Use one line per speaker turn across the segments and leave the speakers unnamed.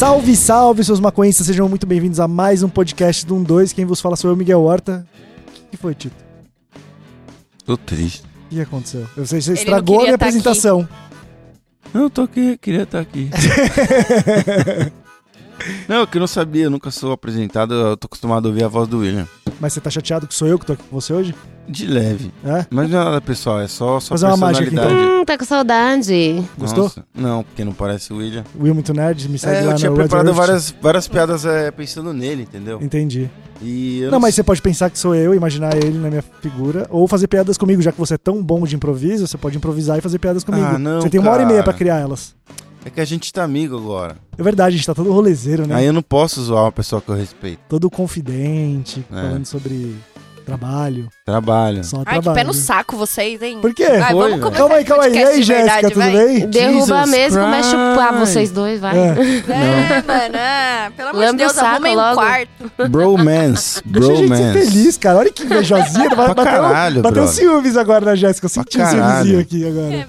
Salve, salve, seus maconhistas, sejam muito bem-vindos a mais um podcast do 12. Quem vos fala sou eu, Miguel Horta. O que foi, Tito?
Tô triste.
O que aconteceu? Eu sei, você
não
estragou a minha
tá
apresentação.
Não, eu tô aqui, queria estar aqui. não, que eu não sabia, eu nunca sou apresentado, eu tô acostumado a ouvir a voz do William.
Mas você tá chateado que sou eu que tô aqui com você hoje?
De leve.
É?
Mas não é nada pessoal, é só sua
Fazer uma mágica aqui,
personalidade.
Hum, tá com saudade.
Gostou?
Nossa, Não, porque não parece o William.
Will Muito Nerd, me segue
É,
lá
eu tinha
Red
preparado várias, várias piadas é, pensando nele, entendeu?
Entendi.
E eu
Não, mas você pode pensar que sou eu, imaginar ele na minha figura, ou fazer piadas comigo, já que você é tão bom de improviso, você pode improvisar e fazer piadas comigo.
Ah, não,
você tem uma hora e meia
cara.
pra criar elas.
É que a gente tá amigo agora.
É verdade, a gente tá todo rolezeiro, né?
Aí eu não posso zoar uma pessoa que eu respeito.
Todo confidente,
É.
falando sobre trabalho.
Trabalho.
Só
Ai, que
trabalho.
pé no saco vocês, hein?
Por quê?
Vai,
Foi,
vamos começar
Calma aí, calma aí. E aí, Jéssica, tudo
vai.
bem?
Derruba
Jesus
a mesa e começa a chupar
Christ.
vocês dois, vai.
É.
É, mano, pelo amor de Deus, o arrumem um logo. quarto.
Bromance.
Deixa a gente ser
Bromance.
feliz, cara. Olha que invejosinha.
Pra caralho,
bateu ciúmes agora na Jéssica. Eu senti um ciúmezinho aqui agora.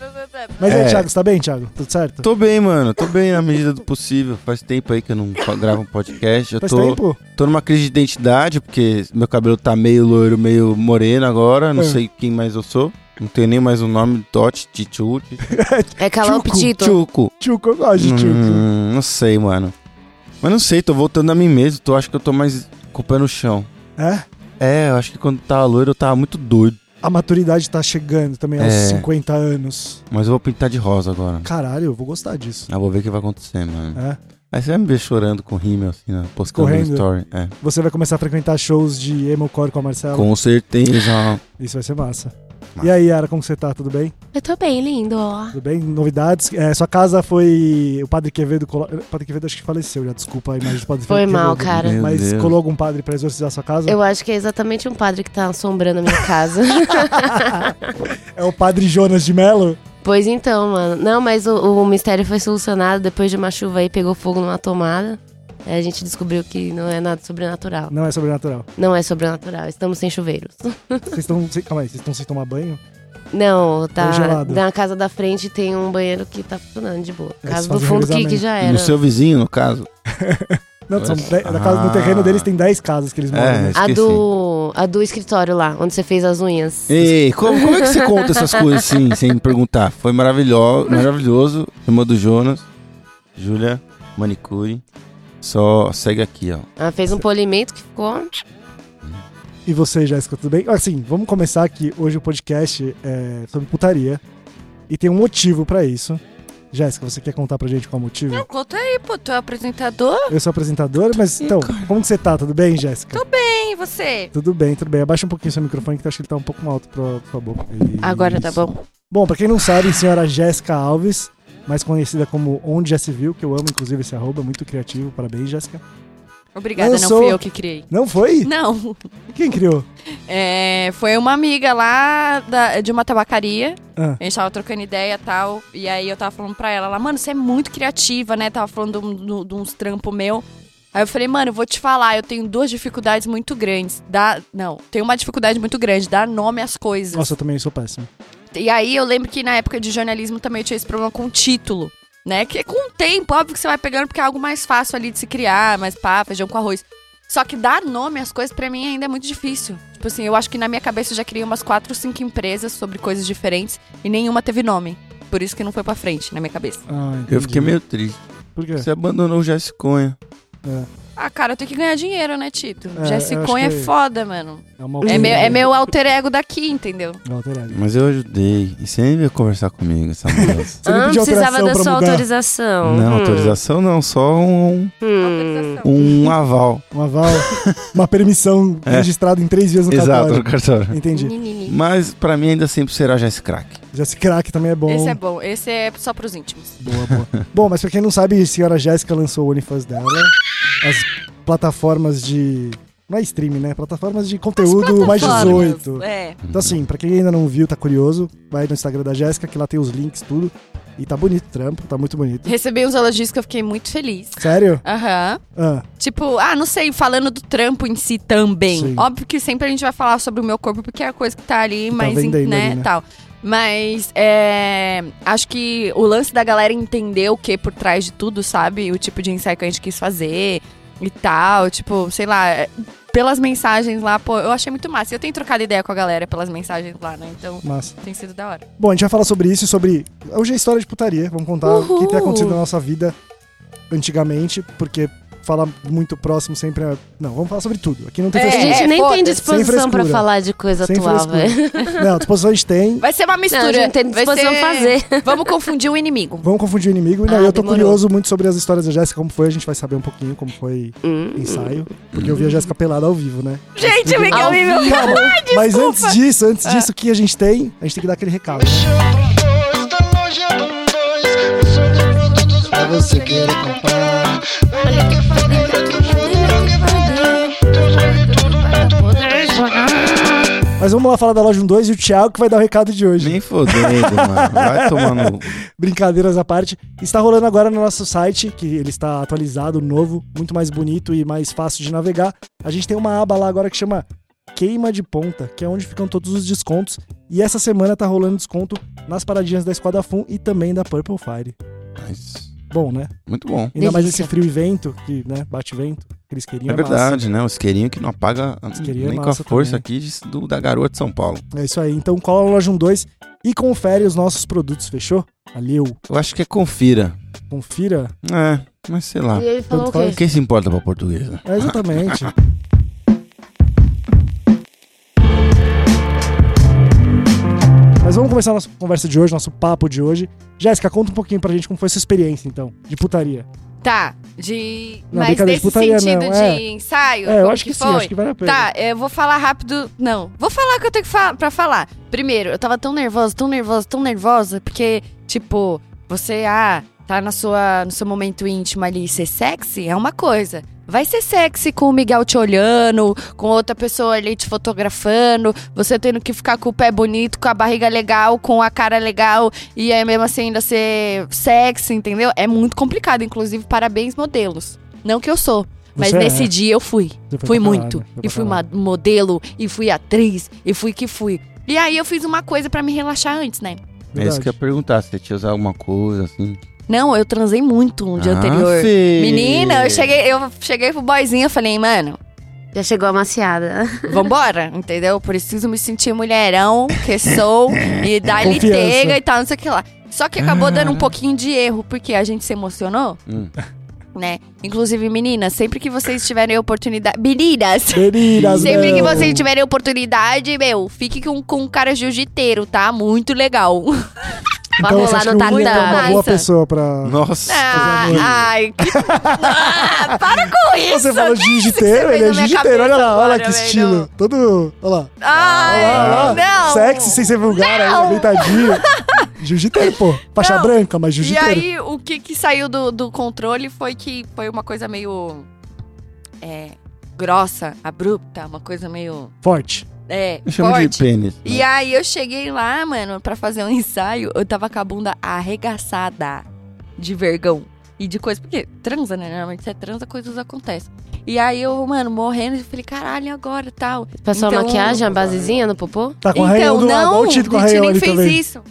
Mas aí,
É.
Thiago, você tá bem, Thiago? Tudo certo?
Tô bem, mano. Tô bem na medida do possível. Faz tempo aí que eu não gravo um podcast. Eu
Faz
tô,
tempo?
tô numa crise de identidade, porque meu cabelo tá meio loiro, meio moreno agora. Não
É.
sei quem mais eu sou. Não tenho nem mais o nome. Totti, Tichu,
É calão petito.
Tchuco.
Tchuco, eu gosto de Tchuco.
Hum, não sei, mano. Mas não sei, tô voltando a mim mesmo. Tô, acho que eu tô mais com o pé no chão.
É?
É, eu acho que quando tava loiro eu tava muito doido.
A maturidade tá chegando também aos
É.
50 anos.
Mas eu vou pintar de rosa agora.
Caralho, eu vou gostar disso.
Eu vou ver o que vai acontecer, mano.
É.
Aí você vai me ver chorando com rímel, assim, né? Postando no
Correndo.
story. É.
Você vai começar a frequentar shows de emo-core com a Marcela.
Com certeza.
Isso vai ser massa.
Massa.
E aí, Yara, como você tá? Tudo bem?
Eu tô bem, lindo.
Tudo bem? Novidades? É, sua casa foi. O Padre Quevedo. Colo... O Padre Quevedo acho que faleceu já. Desculpa a imagem do Padre
Foi
Quevedo.
mal, cara.
Meu
Mas
Deus.
colou algum padre pra exorcizar sua casa?
Eu acho que é exatamente um padre que tá assombrando a minha casa.
É o Padre Jonas de Mello?
pois então, mano. Não, mas o, o mistério foi solucionado depois de uma chuva aí, pegou fogo numa tomada. Aí a gente descobriu que não é nada sobrenatural.
Não é sobrenatural.
Não é sobrenatural, estamos sem chuveiros.
Vocês estão. sem- Calma aí, vocês estão sem tomar banho?
Não, tá.
Tá.
Na casa da frente tem um banheiro que tá funcionando de boa.
É,
Casa
eles
do
fazem
fundo que,
revezamento.
que já era.
No seu vizinho, no caso.
Não, são dez- casa, no
Ah.
terreno deles tem 10 casas que eles moram,
É.
né?
A do, a do escritório lá, onde você fez as unhas.
Ei, como, como é que você conta essas coisas assim, sem me perguntar? Foi maravilhoso, maravilhoso. Irmã do Jonas, Júlia, manicure. Só segue aqui, ó.
Ela fez um polimento que ficou.
E você, Jéssica, tudo bem? Assim, vamos começar aqui. Hoje o podcast é sobre putaria. E tem um motivo pra isso. Jéssica, você quer contar pra gente qual é o motivo?
Não, conta aí, pô, tu é apresentador?
Eu sou apresentadora, mas então, como que você tá? Tudo bem, Jéssica?
Tô bem, e você?
Tudo bem, tudo bem. Abaixa um pouquinho seu microfone que eu acho que ele tá um pouco alto pra pra boca.
Agora tá
Isso.
bom.
Bom, pra quem não sabe, senhora Jéssica Alves, mais conhecida como Onde Já Se Viu, que eu amo inclusive esse arroba, muito criativo. Parabéns, Jéssica.
Obrigada,
Eu
não fui eu que criei.
Não foi?
Não,
Quem criou?
é, foi uma amiga lá da- de uma tabacaria.
Ah.
A gente tava trocando ideia e tal. E aí eu tava falando pra ela, ela, mano, você é muito criativa, né? Tava falando de, uns trampos meu. Aí eu falei, mano, eu vou te falar, eu tenho duas dificuldades muito grandes. Dá, não, tenho uma dificuldade muito grande, dar nome às coisas.
Nossa, eu também sou péssimo.
E aí eu lembro que na época de jornalismo também eu tinha esse problema com título, né? Que com o tempo, óbvio que você vai pegando porque é algo mais fácil ali de se criar, mais pá, feijão com arroz. Só que dar nome às coisas pra mim ainda é muito difícil. Tipo assim, eu acho que na minha cabeça eu já criei umas quatro ou cinco empresas sobre coisas diferentes e nenhuma teve nome. Por isso que não foi pra frente na minha cabeça.
Ah.
Eu fiquei meio triste.
Por quê?
Você abandonou o Jessiconha.
Ah, cara, eu tenho que ganhar dinheiro, né, Tito?
É, acho
é
que-
foda, mano.
É, uma
É meu, é meu alter ego daqui, entendeu?
Não, alterado.
Mas eu ajudei. E você nem veio conversar comigo, essa moça.
Não pediu
precisava
autorização
da sua
mudar?
autorização.
não,
Hum,
autorização não, só um,
hum.
Autorização.
um aval.
Um aval, uma permissão
É.
registrada em três dias no
Exato, no
cartório.
cartório.
Entendi.
Mas pra mim ainda sempre será Jess Crack.
Já se crack também é bom.
Esse é bom, esse é só pros íntimos.
Boa, boa. bom, mas pra quem não sabe, a senhora Jéssica lançou o OnlyFans dela. As plataformas de. Não é streaming, né? Plataformas de conteúdo mais
Plataformas,
18.
É.
Então, assim, pra quem ainda não viu, tá curioso, vai no Instagram da Jéssica, que lá tem os links, tudo. E tá bonito o trampo, tá muito bonito.
Recebi uns elogios que eu fiquei muito feliz.
Sério?
Aham.
Ah,
Tipo, ah, não sei, falando do trampo em si também.
Sim.
Óbvio que sempre a gente vai falar sobre o meu corpo, porque é a coisa que tá ali, mas, em-
vendendo
né,
ali, né?
tal. Mas é, acho que o lance da galera entender o que por trás de tudo, sabe? O tipo de ensaio que a gente quis fazer e tal. Tipo, sei lá, é, pelas mensagens lá, pô, eu achei muito massa. Eu tenho trocado ideia com a galera pelas mensagens lá, né? Então
Massa.
tem sido da hora.
Bom, a gente vai falar sobre isso e sobre. Hoje é história de putaria. Vamos contar o que
Uhul.
tem acontecido na nossa vida antigamente, porque falar muito próximo sempre é. Não, vamos falar sobre tudo. Aqui não tem
É,
A
frescura.
gente nem tem disposição pra falar de coisa
Sem
atual, velho.
Não, disposição a gente tem.
Vai ser uma
Não,
mistura.
a gente tem disposição
ser-
fazer.
Vamos confundir o inimigo.
Vamos confundir o inimigo. Não,
Ah,
eu tô
demorou.
curioso muito sobre as histórias da Jéssica, como foi. A gente vai saber um pouquinho como foi
Hum.
o ensaio. Porque eu vi a Jéssica pelada ao vivo, né?
Gente, o Miguel
Ao.
Cara, mas antes disso, antes disso, o que a gente tem, a gente tem que dar aquele recado. Né? Pra você querer comprar. Mas vamos lá falar da loja 12 e o Thiago que vai dar o recado de hoje.
Nem fodendo, mano. Vai tomando.
Brincadeiras à parte. Está rolando agora no nosso site, que ele está atualizado, novo, muito mais bonito e mais fácil de navegar. A gente tem uma aba lá agora que chama Queima de Ponta, que é onde ficam todos os descontos. E essa semana tá rolando desconto nas paradinhas da Esquadra Fun e também da Purple Fire.
Mas,
Bom, né?
muito bom.
Ainda mais
Delícia.
esse frio e vento, que, né, bate vento. Aqueles queriam
É verdade, né? O isqueirinho que não apaga
Isqueirinho é
nem com a
massa
força
também.
aqui de- do- da garoa de São Paulo.
É isso aí. Então cola na loja 12 e confere os nossos produtos, fechou? Valeu.
Eu acho que é confira.
Confira.
É, mas sei lá.
E ele falou o quê?
Quem se importa pra portuguesa?
É exatamente. Mas vamos começar a nossa conversa de hoje, nosso papo de hoje. Jéssica, conta um pouquinho pra gente como foi sua experiência, então, de putaria.
Tá, de.
Não,
mas
brincadeira de
nesse
putaria
sentido
não,
de
é.
ensaio?
É, eu acho que, sim,
foi?
acho que vale a pena.
Tá, eu vou falar rápido. Não, vou falar o que eu tenho que fa pra falar. Primeiro, eu tava tão nervosa, tão nervosa, tão nervosa, porque, tipo, você, ah, tá na sua, no seu momento íntimo ali ser sexy é uma coisa. Vai ser sexy com o Miguel te olhando, com outra pessoa ali te fotografando, você tendo que ficar com o pé bonito, com a barriga legal, com a cara legal, e aí mesmo assim ainda ser sexy, entendeu? É muito complicado, inclusive, parabéns, modelos. Não que eu sou. Mas
Você é.
nesse dia eu fui. Fui muito.
caralho, foi
E fui uma modelo, e fui atriz, e fui que fui. E aí eu fiz uma coisa pra me relaxar antes, né?
É isso que eu ia perguntar, se você tinha usado alguma coisa assim.
Não, eu transei muito no dia
Ah,
anterior.
Fê.
Menina, eu cheguei, eu cheguei pro boyzinho e falei, mano,
Já chegou amaciada.
vambora, entendeu? Preciso me sentir mulherão, que sou, e
Confiança.
tega e tal, não sei o que lá. Só que acabou dando um pouquinho de erro, porque a gente se emocionou,
Hum.
né? Inclusive, meninas, sempre que vocês tiverem oportunidade. Meninas!
Meninas,
Sempre que
não.
vocês tiverem oportunidade, meu, fique com, com um cara jiu-jiteiro, tá? Muito legal.
Então você
rolar no
William é uma
tatame.
boa
Nossa.
pessoa pra...
Nossa.
Ah, ai, que... ah, para com isso!
Você falou
que
jiu-jiteiro, ele é jiu-jiteiro. Olha lá, olha que estilo. Todo... Olha lá.
Ai,
Olha lá,
não!
Sexy, sem ser vulgar,
Não.
aí, deitadinho. Jiu-jiteiro, pô. Faixa
Não.
branca, mas
E
jiu-jiteiro.
aí, o que, que saiu do, do controle foi que foi uma coisa meio. É, grossa, abrupta, uma coisa meio.
Forte.
É,
Eu chamo
forte.
de pênis. né?
E aí eu cheguei lá, mano, pra fazer um ensaio, eu tava com a bunda arregaçada de vergão e de coisa. Porque transa, né? Normalmente você transa, coisas acontecem. E aí eu, mano, morrendo, eu falei, caralho, e agora tal.
Passou a
Então-
maquiagem, a basezinha no popô?
Tá com a
então,
Rainha do
não,
o Tito com a
o Tito nem fez
também.
isso.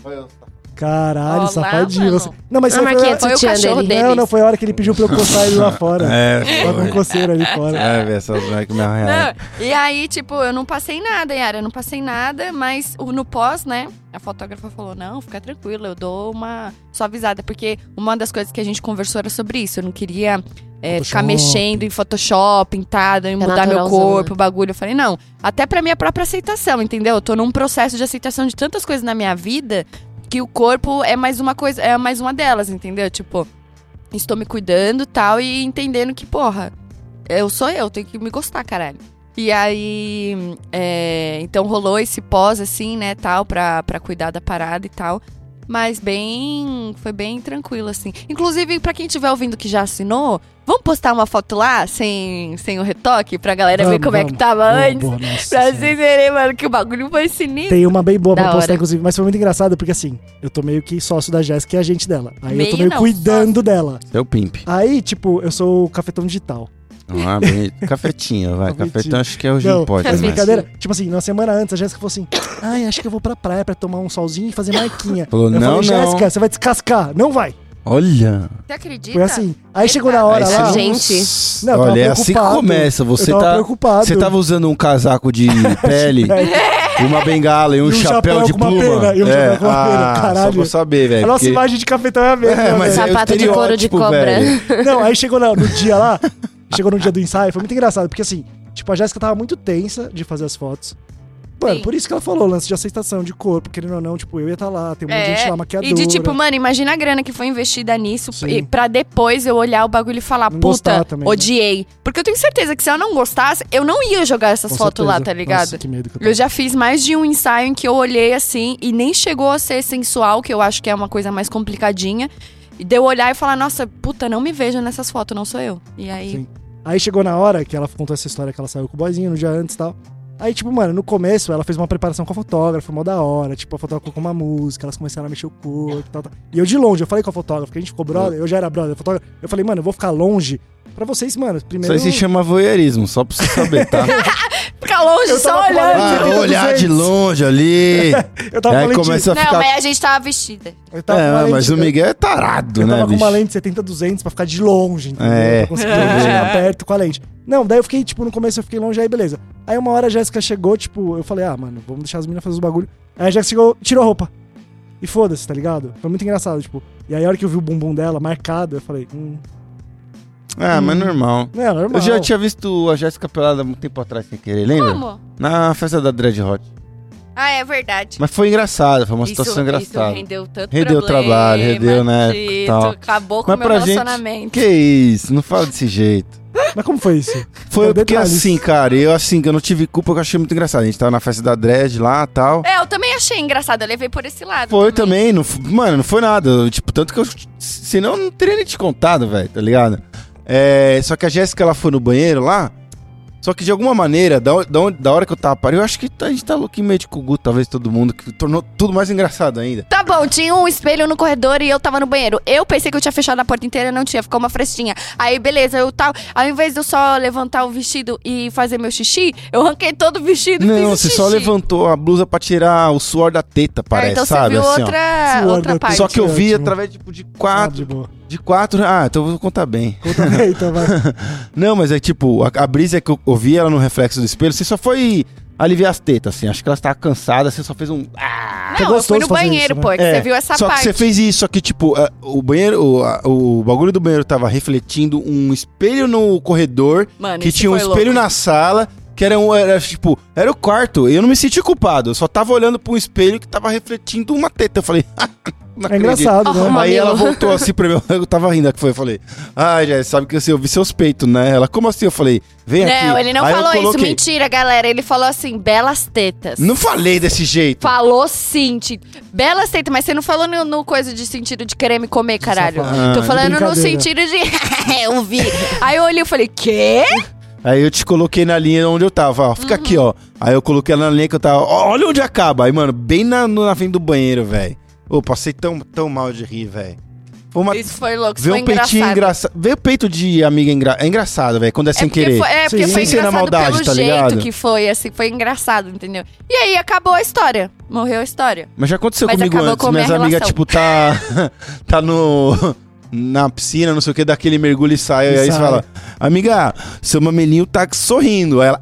Caralho,
Olá,
safadinho. Você... Não, mas
A
isso foi...
do
Foi o cachorro
dele.
dele.
Não, não, foi a hora que ele pediu pra eu coçar ele lá fora.
É,
Tava com
foi.
coceira ali fora.
É, velho, essas moleques me arranharam.
Não, E aí, tipo, eu não passei nada, Yara, eu não passei nada, mas no pós, né, a fotógrafa falou, não, fica tranquila, eu dou uma suavizada, porque uma das coisas que a gente conversou era sobre isso, eu não queria é, ficar mexendo em Photoshop, pintada, em
É
mudar meu corpo,
né?
o bagulho. Eu falei, não, até pra minha própria aceitação, entendeu? Eu tô num processo de aceitação de tantas coisas na minha vida que o corpo é mais uma coisa, é mais uma delas, entendeu? Tipo, estou me cuidando tal e entendendo que, porra, eu sou eu, tenho que me gostar, caralho. E aí, é, então rolou esse pós, assim, né, tal, pra, pra cuidar da parada e tal. Mas bem, foi bem tranquilo, assim. Inclusive, pra quem estiver ouvindo que já assinou, vamos postar uma foto lá, sem, sem o retoque, pra galera ver
Vamos,
como é que
vamos.
tava
Boa,
antes.
boa, nossa
Pra vocês verem, mano, que o bagulho foi sinistro.
Tem uma bem boa pra
Da
postar,
hora.
inclusive, mas foi muito engraçado porque assim, eu tô meio que sócio da Jéssica e agente dela. Aí eu tô
Meio
meio
não,
cuidando dela.
Seu pimp.
Aí, tipo, eu sou o cafetão digital.
Ah, bonito. Cafetinho, vai. Cafetão acho que hoje
Não,
não pode
mas brincadeira. Tipo assim, na semana antes, a Jéssica falou assim: Ai, acho que eu vou pra praia pra tomar um solzinho e fazer marquinha.
Falou,
eu
não,
falei,
não.
Jéssica, você vai descascar. Não vai.
Olha.
Você acredita?
Foi assim. Aí chegou na hora
Aí
lá.
Gente.
Não,
Olha, é assim que começa. Você tá.
preocupado.
Você tava usando um casaco de pele, uma bengala e um,
E um
chapéu,
chapéu
de
com uma
pluma.
pena, e um
é.
chapéu com uma pena,
ah,
caralho.
Só pra saber, velho.
A nossa
porque-
imagem de cafetão é a mesma.
É, mas
né?
é
Sapato de couro de cobra.
velho.
Não, aí chegou na- no dia lá, chegou no dia do ensaio, foi muito engraçado, porque assim, tipo, a Jéssica tava muito tensa de fazer as fotos. Mano,
Sim.
por isso que ela falou, lance de aceitação de corpo, querendo ou não, tipo, eu ia estar lá, tem um monte de gente lá, maquiadora.
É, e de tipo, mano, imagina a grana que foi investida nisso
Sim.
e pra depois eu olhar o bagulho e falar,
Não
puta,
também, né?
odiei. Porque eu tenho certeza que se eu não gostasse, eu não ia jogar essas
Com
fotos lá, tá ligado?
Nossa, que medo que eu
Eu
tava.
já fiz mais de um ensaio em que eu olhei assim e nem chegou a ser sensual, que eu acho que é uma coisa mais complicadinha. E deu olhar e falar, nossa, puta, não me vejo nessas fotos, não sou eu. E aí.
Sim. Aí chegou na hora que ela contou essa história que ela saiu com o boyzinho no dia antes e tal. Aí, tipo, mano, no começo ela fez uma preparação com a fotógrafa, mó da hora. Tipo, a fotógrafa colocou uma música, elas começaram a mexer o corpo e tal, tal. E eu de longe, eu falei com a fotógrafa, que a gente ficou brother, eu já era brother, fotógrafa. Eu falei, mano, eu vou ficar longe pra vocês, mano.
Isso
Primeiro.
aí se chama voyeurismo, só pra você saber, tá?
Fica longe,
Eu
só olhando.
Ah,
70,
olhar de
200.
longe ali.
Eu tava
aí
com
começa a
Não,
ficar.
mas a gente tava vestida.
Eu tava
É,
lente-
mas o Miguel é tarado,
Eu
né,
tava com uma lente 70-200 pra ficar de longe, entendeu?
É.
Pra conseguir chegar perto com a lente. Não, daí eu fiquei, tipo, no começo eu fiquei longe, aí beleza. Aí uma hora a Jéssica chegou, tipo, eu falei, ah, mano, vamos deixar as meninas fazer os bagulho. Aí a Jéssica chegou, tirou a roupa. E foda-se, tá ligado? Foi muito engraçado, tipo. E aí a hora que eu vi o bumbum dela marcado, eu falei, hum,
Ah, mas normal.
não, é normal.
Eu já tinha visto a Jéssica pelada há muito tempo atrás, sem querer, lembra?
Como?
Na festa da Dread Hot.
Ah, é verdade.
Mas foi engraçado, foi uma
Isso-
situação
Isso
engraçada.
rendeu tanto
Rendeu
problema,
trabalho, rendeu, né,
Tito,
tal.
Acabou com o
Mas
meu
pra gente-
relacionamento.
Que isso, não fala desse jeito.
Mas como foi isso?
Foi
Quero
porque assim, cara, eu assim, que eu não tive culpa, eu achei muito engraçado. A gente tava na festa da Dread lá e tal.
É, eu também achei engraçado, eu levei por esse lado.
Foi também, não, f- mano, não foi nada. Eu, Tipo, tanto que eu. Senão eu não teria nem te contado, velho, tá ligado? É, só que a Jéssica, ela foi no banheiro lá. Só que de alguma maneira, da, da, da hora que eu tava parado, eu acho que a gente tá louquinho meio de cugu, talvez todo mundo, que tornou tudo mais engraçado ainda.
Tá bom, tinha um espelho no corredor e eu tava no banheiro. Eu pensei que eu tinha fechado a porta inteira, não tinha, ficou uma frestinha. Aí, beleza, eu tava. Ao invés de eu só levantar o vestido e fazer meu xixi, eu arranquei todo o vestido e
Não,
fiz o
você
xixi.
só levantou a blusa pra tirar o suor da teta,
Ah,
parece,
então
sabe?
você viu
assim,
outra, outra parte.
Só que eu vi
Ótimo.
através tipo, de
Ah,
quatro.
de boa.
De quatro. Ah, então eu vou contar bem.
Conta bem, então vai.
Não, mas é tipo, a, a brisa que eu, eu vi ela no reflexo do espelho, você só foi aliviar as tetas, assim. Acho que ela estava cansada, você só fez um. Ah!
Que
Não, eu fui no banheiro,
isso,
pô,
né?
que você viu essa
só
parte.
que você fez isso, só que tipo, a- o banheiro, o, a- o bagulho do banheiro tava refletindo um espelho no corredor,
Mano,
que tinha um espelho
louco.
na sala, que era um, era tipo, era o quarto. E eu não me senti culpado, eu só tava olhando pra um espelho que tava refletindo uma teta. Eu falei, não
É engraçado, né?
Aí ela voltou assim pra mim, eu tava rindo, que foi? Eu falei, ah, já sabe que assim, eu vi seus peitos, né? Ela, como assim? Eu falei, vem aqui.
Não, ele não
Aí eu
falou isso,
coloquei.
mentira, galera. Ele falou assim, belas tetas.
Não falei desse jeito.
Falou sim, Tito. Belas tetas, mas você não falou no, no coisa de sentido de querer me comer, caralho.
safado.
Tô
Ah,
falando no sentido de. eu vi. Aí eu olhei e falei, quê?
Aí eu te coloquei na linha onde eu tava, ó, fica aqui, ó. Aí eu coloquei ela na linha que eu tava, ó, olha onde acaba. Aí, mano, bem na, na frente do banheiro, velho. Ô, passei tão, tão mal de rir, velho. Foi uma...
Isso foi louco, isso
Ver
foi
um peitinho
engraçado.
engraçado. Ver o peito de amiga engra... é engraçado, velho, quando é sem
é porque
querer.
Foi, é porque
Sim.
foi
Sem ser na
engraçado
maldade,
pelo
tá
jeito
ligado?
que foi, assim, foi engraçado, entendeu? E aí acabou a história. Morreu a história.
Mas já aconteceu
Mas
comigo
acabou
antes.
com a minha
Minhas amigas,
relação.
tipo, tá. tá no. Na piscina, não sei o que, daquele mergulho e sai.
E
aí você
sai.
fala, amiga, seu mamelinho tá sorrindo. Aí ela,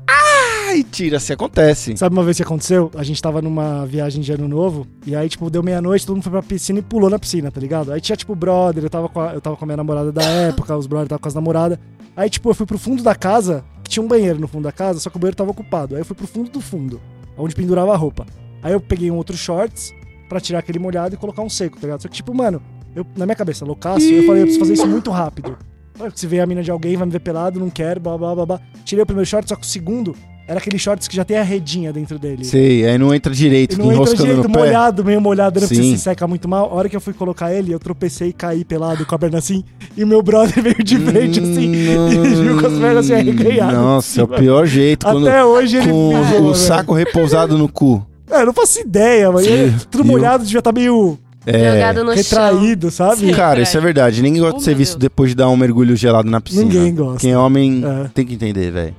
ai, tira, assim acontece.
Sabe uma vez que aconteceu? A gente tava numa viagem de ano novo, e aí, tipo, deu meia-noite, todo mundo foi pra piscina e pulou na piscina, tá ligado? Aí tinha, tipo, brother, eu tava com a, eu tava com a minha namorada da época, os brothers estavam com as namoradas. Aí, tipo, eu fui pro fundo da casa, que tinha um banheiro no fundo da casa, só que o banheiro tava ocupado. Aí eu fui pro fundo do fundo, onde pendurava a roupa. Aí eu peguei um outro shorts pra tirar aquele molhado e colocar um seco, tá ligado? Só que, tipo, mano, eu, na minha cabeça, loucaço, eu falei, eu preciso fazer isso muito rápido. Se vier a mina de alguém, vai me ver pelado, não quero, blá blá blá blá. Tirei o primeiro short, só que o segundo era aquele shorts que já tem a redinha dentro dele.
Sei, aí não entra direito,
E
fica
não entra direito,
no pé.
molhado, meio molhado, né? Porque
Sim.
se seca muito mal. A hora que eu fui colocar ele, eu tropecei e caí pelado com a perna assim. E meu brother veio de frente assim. E viu com as pernas assim arreganhadas.
Nossa, é o pior jeito. Quando,
Até hoje ele
com o saco repousado no cu.
É, eu não faço ideia, mas ele, tudo molhado, devia estar meio.
É.
No chão.
Retraído, sabe?
Sim.
Cara, isso é verdade. Ninguém gosta
Oh,
de ser visto
Deus.
depois de dar um mergulho gelado na piscina.
Ninguém gosta.
Quem é homem
É.
tem que entender, velho.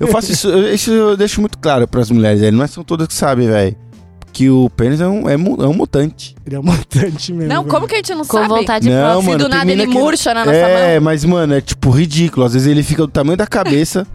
Eu faço isso, isso eu deixo muito claro pras mulheres, velho. Não é são todas que sabem, velho. Que o pênis é um, é, mu- é um mutante.
Ele é um mutante mesmo.
Não, como que a gente não
Com
sabe?
vontade
Não,
própria.
Se
mano,
do
tem
nada ele
que-
murcha na nossa
é,
mão.
mas, mano, é tipo ridículo. Às vezes ele fica do tamanho da cabeça.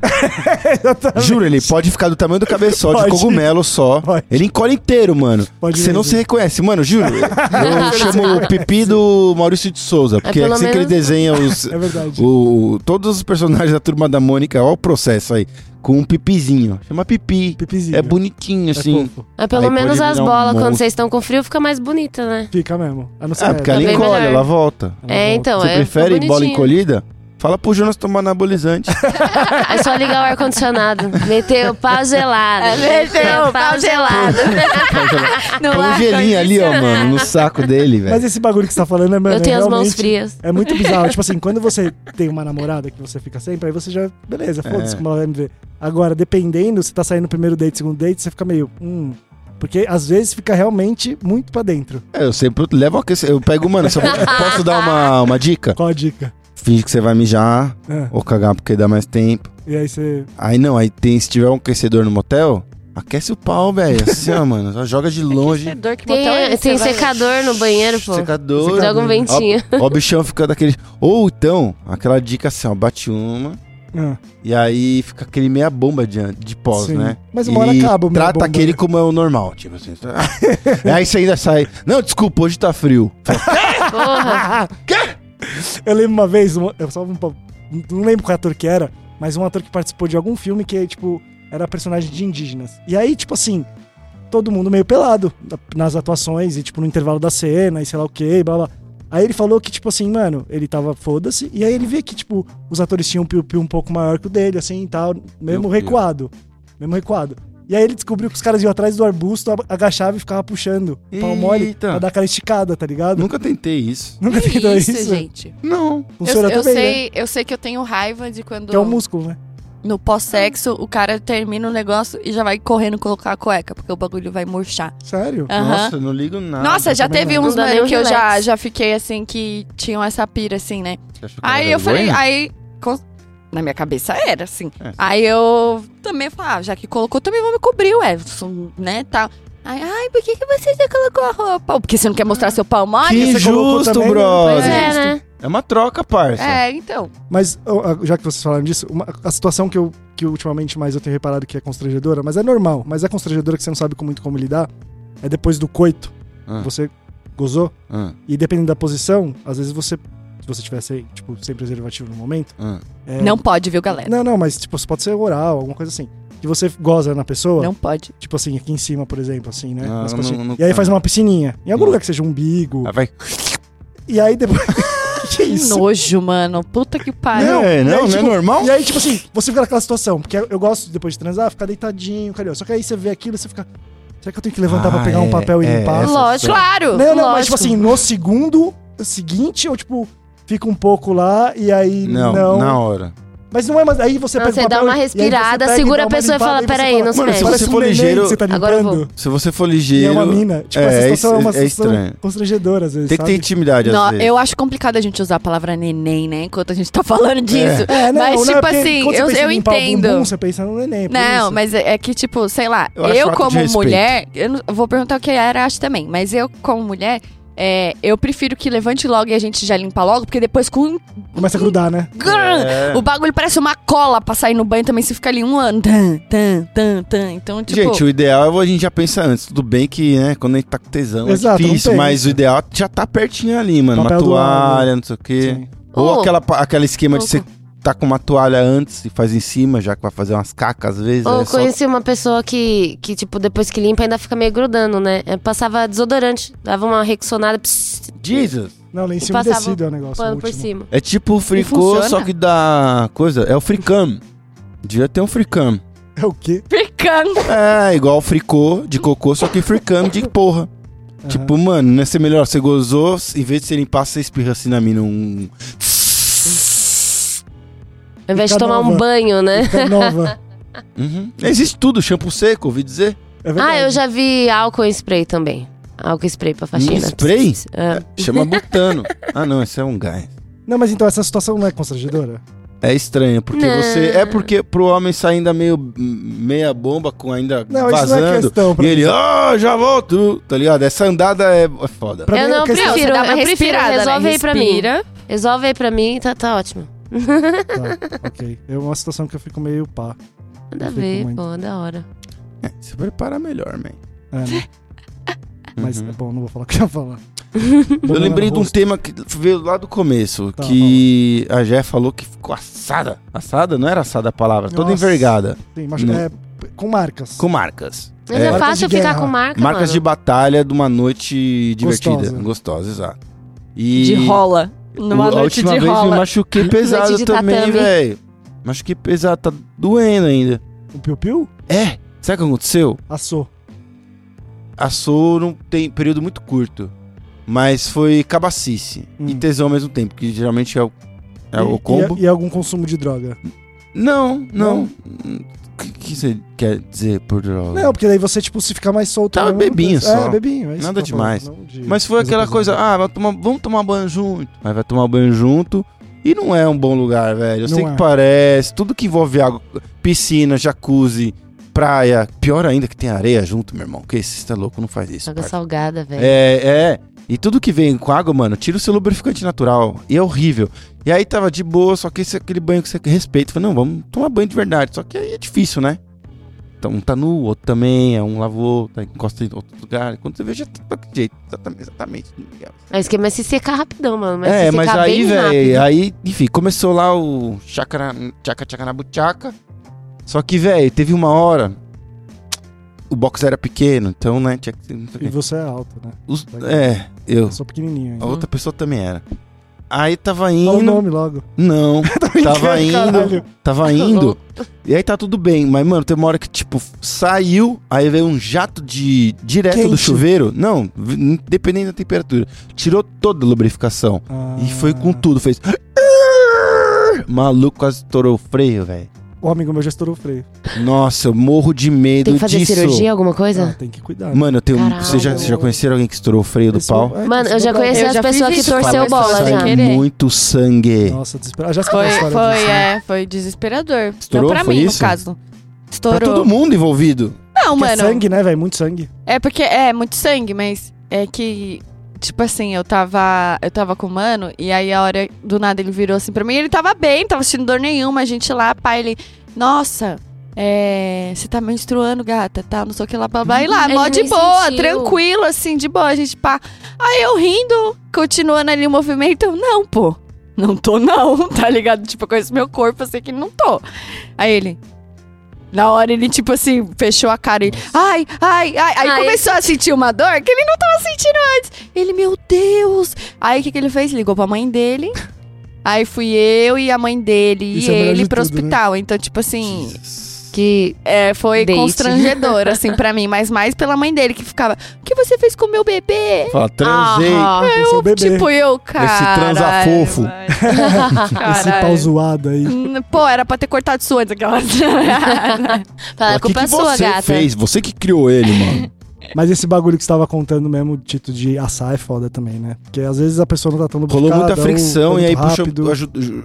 Exatamente.
Juro, ele pode ficar do tamanho do cabeçote, de
Pode.
cogumelo só.
Pode.
Ele encolhe inteiro, mano.
Pode
Você não
mesmo.
se reconhece. Mano, juro. Eu chamo o pipi do Maurício de Souza. Porque é
pelo
assim que ele
menos-
desenha os,
É verdade.
o, todos os personagens da Turma da Mônica. Olha o processo aí. Com um pipizinho. Chama pipi.
Pipizinho.
É bonitinho,
É
assim.
fofo.
Mas pelo
Aí
menos
pode
as
virar um
bolas, quando vocês estão com frio, fica mais bonita, né?
Fica mesmo. A não ser
Ah, porque ela
Tá bem
encolhe,
melhor.
ela volta.
É, então,
Você
é.
prefere bola
bonitinho.
encolhida? Fala pro Jonas tomar anabolizante.
É só ligar o ar-condicionado. Meter o pau gelado.
É, meteu o pau gelado.
Põe um gelinho ali, ó, mano, no saco dele, velho.
Mas esse bagulho que você tá falando é mano,
Eu tenho
é
as mãos frias.
É muito bizarro. tipo assim, quando você tem uma namorada que você fica sempre, aí você já. Beleza, foda-se
É.
como ela vai me ver. Agora, dependendo, se tá saindo primeiro date, segundo date, você fica meio. Hum. Porque às vezes fica realmente muito pra dentro.
É, eu sempre levo questão. Eu pego, mano, posso dar uma, uma dica?
Qual a dica?
Finge que você vai mijar
É.
ou cagar porque dá mais tempo.
E aí você.
Aí não, aí tem, se tiver um aquecedor no motel, aquece o pau, velho. Assim, ó, mano. Só joga de longe.
Aquecedor, que motel é
Tem,
esse?
tem
Vai-
secador no banheiro, pô.
Secador.
Joga um ventinho.
Ó, ó, o bichão fica daquele. Ou então, aquela dica assim, ó, bate uma.
Ah,
E aí fica aquele meia bomba de, de pós,
sim.
né?
Mas uma hora
E
acaba
Trata
bomba,
aquele
né?
como é o normal, tipo assim. aí você ainda sai. Não, desculpa, hoje tá frio.
Porra.
Eu lembro uma vez, eu só não lembro qual ator que era, mas um ator que participou de algum filme que, tipo, era personagem de indígenas. E aí, tipo assim, todo mundo meio pelado na- nas atuações e, tipo, no intervalo da cena e sei lá o que, blá blá. Aí ele falou que, tipo assim, mano, ele tava foda-se, e aí ele vê que, tipo, os atores tinham um piu-piu um pouco maior que o dele, assim e tal, mesmo
Piu-piu.
recuado. Mesmo recuado. E aí ele descobriu que os caras iam atrás do arbusto, agachava e ficava puxando pau mole
Eita.
pra dar aquela esticada, tá ligado?
Nunca tentei isso.
Nunca
Que
tentou
isso,
isso?
gente.
Não.
Eu,
Funciona
eu
também, né?
sei, eu sei que eu tenho raiva de quando
Que é o músculo, né?
no pós-sexo o cara termina o negócio e já vai correndo colocar a cueca, porque o bagulho vai murchar.
Sério?
Aham.
Nossa, eu não ligo nada.
Nossa, já teve uns mano
um
que eu já, já fiquei assim que tinham essa pira assim, né? Aí eu falei, aí na minha cabeça era assim.
É.
Aí eu também falei, ah, já que colocou, também vou me cobrir, ué, né, tal. Aí, ai, por que, que você já colocou a roupa? Porque você não quer mostrar seu pau mole?
Que
também, né?
brother.
É, né?
É uma troca, parça.
É, então.
Mas, já que vocês falaram disso, uma- a situação que eu que ultimamente mais eu tenho reparado que é constrangedora, mas é normal, mas é constrangedora que você não sabe com- muito como lidar, é depois do coito.
Ah,
Você gozou,
ah,
e dependendo da posição, às vezes você, se você tivesse, tipo, sem preservativo no momento...
ah.
é-
Não pode, viu, galera?
Não, não, mas, tipo, pode ser oral, alguma coisa assim. Que você goza na pessoa,
Não pode.
tipo assim, aqui em cima, por exemplo, assim, né?
Ah,
nas
não-
costinhas.
não-
e aí faz uma piscininha. Em algum
Não.
lugar que seja um umbigo.
Ah, vai.
E aí depois... que
Que
isso?
nojo, mano. Puta que pariu.
Não,
é, não,
aí,
não é
tipo,
normal?
E aí, tipo assim, você fica naquela situação, porque eu gosto, depois de transar, ficar deitadinho, cadê? Só que aí você vê aquilo e você fica. Será que eu tenho que levantar pra
Ah,
pegar um
é,
papel e
é,
limpar?
Lógico.
Claro.
Não, não, mas
lógico.
tipo assim, no segundo seguinte, eu tipo, fica um pouco lá e aí
Não,
não.
na hora.
Mas não é mais. Aí você
Não,
pega
você dá uma respirada,
pega
segura a
uma
pessoa e fala, "Peraí, não se
Mano, se
mexe."
Parece
você for ligeiro-
que você tá
Agora eu vou.
Se você for
E é
ligeiro.
uma mina. Tipo,
é,
essa
é
situação é, uma
es- é
situação
estranho.
constrangedora, às vezes.
Tem que ter
sabe?
intimidade, às
Não,
vezes.
eu acho complicado a gente usar a palavra neném, né? Enquanto a gente tá falando disso.
É, não,
mas,
não,
tipo
é porque
assim, eu, eu entendo.
bumbum, você pensa no neném. por
Não,
isso.
mas é é que, tipo, sei lá,
Eu
eu, como mulher, eu vou perguntar o que a Yara acha também, mas eu, como mulher, é, eu prefiro que levante logo e a gente já limpa logo, porque depois com.
Começa a grudar, né?
É.
O bagulho parece uma cola pra sair no banho também, se fica ali um ano. Tan, tan, tan, tan. Então, tipo.
Gente, o ideal é a gente já pensar antes. Tudo bem que, né, quando a gente tá com tesão
Exato,
é difícil, mas o ideal é já tá pertinho ali, mano.
Papel
uma toalha, não sei o quê.
Sim.
Ou
Ou-
aquela, aquela esquema de
Ou-
você tá com uma toalha antes e faz em cima, já que vai fazer umas cacas às vezes.
Ou
é só-
conheci uma pessoa que, que, tipo, depois que limpa ainda fica meio grudando, né? Eu passava desodorante, dava uma rexonada,
Jesus!
Não, lá em cima
passava
umedecido é o negócio.
pano
o
por cima.
É tipo o fricô, só que da coisa. É o fricam. Devia ter um fricam.
É o quê?
Ficando.
É, igual o fricô de cocô, só que fricam de porra.
Aham.
Tipo, mano, não é ser melhor. Você gozou, em vez de você limpar, você espirra assim na mina. Um...
Ao invés de tomar um
nova.
banho, né?
Nova.
Uhum. Existe tudo, shampoo seco, ouvi dizer.
É.
Ah, eu já vi álcool em spray também. álcool spray pra faxina.
spray?
Ah.
Chama butano. ah, não, esse é um gás.
Não, mas então essa situação não é constrangedora?
É estranho, porque
Não.
você. É porque pro homem sair ainda meio meia bomba, com ainda
Não, isso não é
vazando.
questão pra
e ele,
mim.
ah, já volto, tá ligado? Essa andada é, é foda.
Pra
Eu
mim, a
não
questão-
prefiro, eu prefiro,
respirada,
resolve
né?
aí pra mim. Resolve aí pra mim, tá, tá ótimo.
Tá, ok. É uma situação que eu fico meio pá.
Nada a ver,
muito.
pô, da hora.
É, se prepara melhor, man.
É, né? Mas,
Uhum.
é bom, não vou falar o que eu ia falar.
Eu lembrei de um tema que veio lá do começo,
Tá,
que a Jé falou que ficou assada. Assada? Não era assada a palavra, toda
Nossa.
envergada.
Sim, mas é com marcas.
Com marcas.
Mas
É.
é,
Marcas
fácil
de
ficar
guerra.
com marca,
Marcas de
mano.
batalha de uma noite divertida.
Gostosa.
Gostosa, exato. E
De rola. Numa
a
noite
última
de
vez me
rola.
machuquei pesado também,
tatame.
velho. Machuquei pesado, tá doendo ainda.
O piu-piu?
É, sabe o que aconteceu?
Assou.
Assou num tem período muito curto. Mas foi cabacice
Hum.
e tesão ao mesmo tempo, que geralmente é o, é
E-
o combo.
E, e algum consumo de droga?
Não, não.
Não?
O que, que você quer dizer por droga?
Não, porque daí você, tipo, se ficar mais solto...
Tava
mesmo,
bebinho
é,
só.
É, bebinho. É isso
Nada
que falando,
demais.
não de
Mas foi aquela coisa, ah, vai tomar- vamos tomar banho junto. Aí vai tomar banho junto. E não é um bom lugar, velho. Eu sei
Não
que
é.
parece. Tudo que envolve água, piscina, jacuzzi, praia. Pior ainda que tem areia junto, meu irmão. Que isso, você tá louco? Não faz isso.
Água
parça.
salgada, velho.
É, é. E tudo que vem com água, mano, tira o seu lubrificante natural. E é horrível. E aí tava de boa, só que esse aquele banho que você respeita. Falei, não, vamos tomar banho de verdade. Só que aí é difícil, né? Então um tá nu, outro também, é um lavou, tá encosta em outro lugar. Quando você vê, já tá daquele jeito. Exatamente, exatamente.
É o esquema é se secar rapidão, mano. Mas
é, mas aí, velho, aí, enfim, começou lá o chakra, tchaca, tchaca na buchaca. Só que, velho, teve uma hora. O box era pequeno, então, né, tinha que.
E você é alto, né?
Os- é, eu.
Eu sou pequenininho ainda.
A outra pessoa também era. Aí tava
Fala o
indo.
nome logo.
Não, tava indo.
Caralho.
Tava indo. E aí tá tudo bem. Mas, mano, tem uma hora que, tipo, saiu, aí veio um jato de. direto do
Quente.
chuveiro. Não, independente da temperatura. Tirou toda a lubrificação.
Ah,
E foi com tudo, fez. Maluco quase estourou o freio, velho.
O amigo meu já estourou o freio.
Nossa, eu morro de medo
Tem que fazer
disso.
cirurgia, alguma
Ah,
coisa?
tem que cuidar.
Mano, eu tenho.
Caralho.
Vocês já, vocês já conheceram alguém que estourou o freio do
Esse é
pau?
é,
Mano, eu já
é
conheci
Eu
as
já
pessoas que
isso,
torceu
fala
bola já.
querer.
muito sangue.
Nossa, desesperado. A Jéssica
Foi,
tem história
foi,
disso, né?
é, foi desesperador.
Estourou?
Não pra
Foi
mim,
isso?
no caso.
Pra
Estourou.
todo mundo envolvido.
Não,
Porque é
mano.
sangue, né, velho? Muito sangue.
É porque é muito sangue, mas é que tipo assim, eu tava, eu tava com o mano e aí a hora do nada ele virou assim pra mim, ele tava bem, tava sentindo dor nenhuma, a gente lá, pai, ele, nossa, é, você tá menstruando, gata, tá, não sei o que lá, blá, blá, e lá,
Ele
mó de boa,
sentiu.
tranquilo, assim, de boa, a gente pá. Aí eu rindo, continuando ali o movimento, eu, não, pô, não tô não, tá ligado? Tipo, eu conheço meu corpo, eu sei que não tô. Aí ele, na hora ele, tipo assim, fechou a cara e. Ai, ai, ai. Aí
Ah,
começou a sentir uma dor que ele não tava sentindo antes. Ele, meu Deus. Aí o que, que ele fez? Ligou pra mãe dele. Aí fui eu e a mãe dele
Isso
e
é
ele pro
tudo, né?
hospital. Então, tipo assim,
Que
é, foi
Date.
constrangedor, assim, pra mim. Mas mais pela mãe dele, que ficava, o que você fez com o meu bebê?
Fala, transei.
Ah,
Esse é o bebê.
Tipo, eu, cara.
transa fofo.
Esse pau zoado aí.
Pô, era pra ter cortado isso antes, aquela.
fala,
que,
culpa
que
é sua,
você
gata.
fez? Você que criou ele, mano.
Mas esse bagulho que você tava contando mesmo, o título de assar é foda também, né? Porque às vezes a pessoa não tá tão
Rolou
lubrificada,
muita
ou
fricção e aí puxou,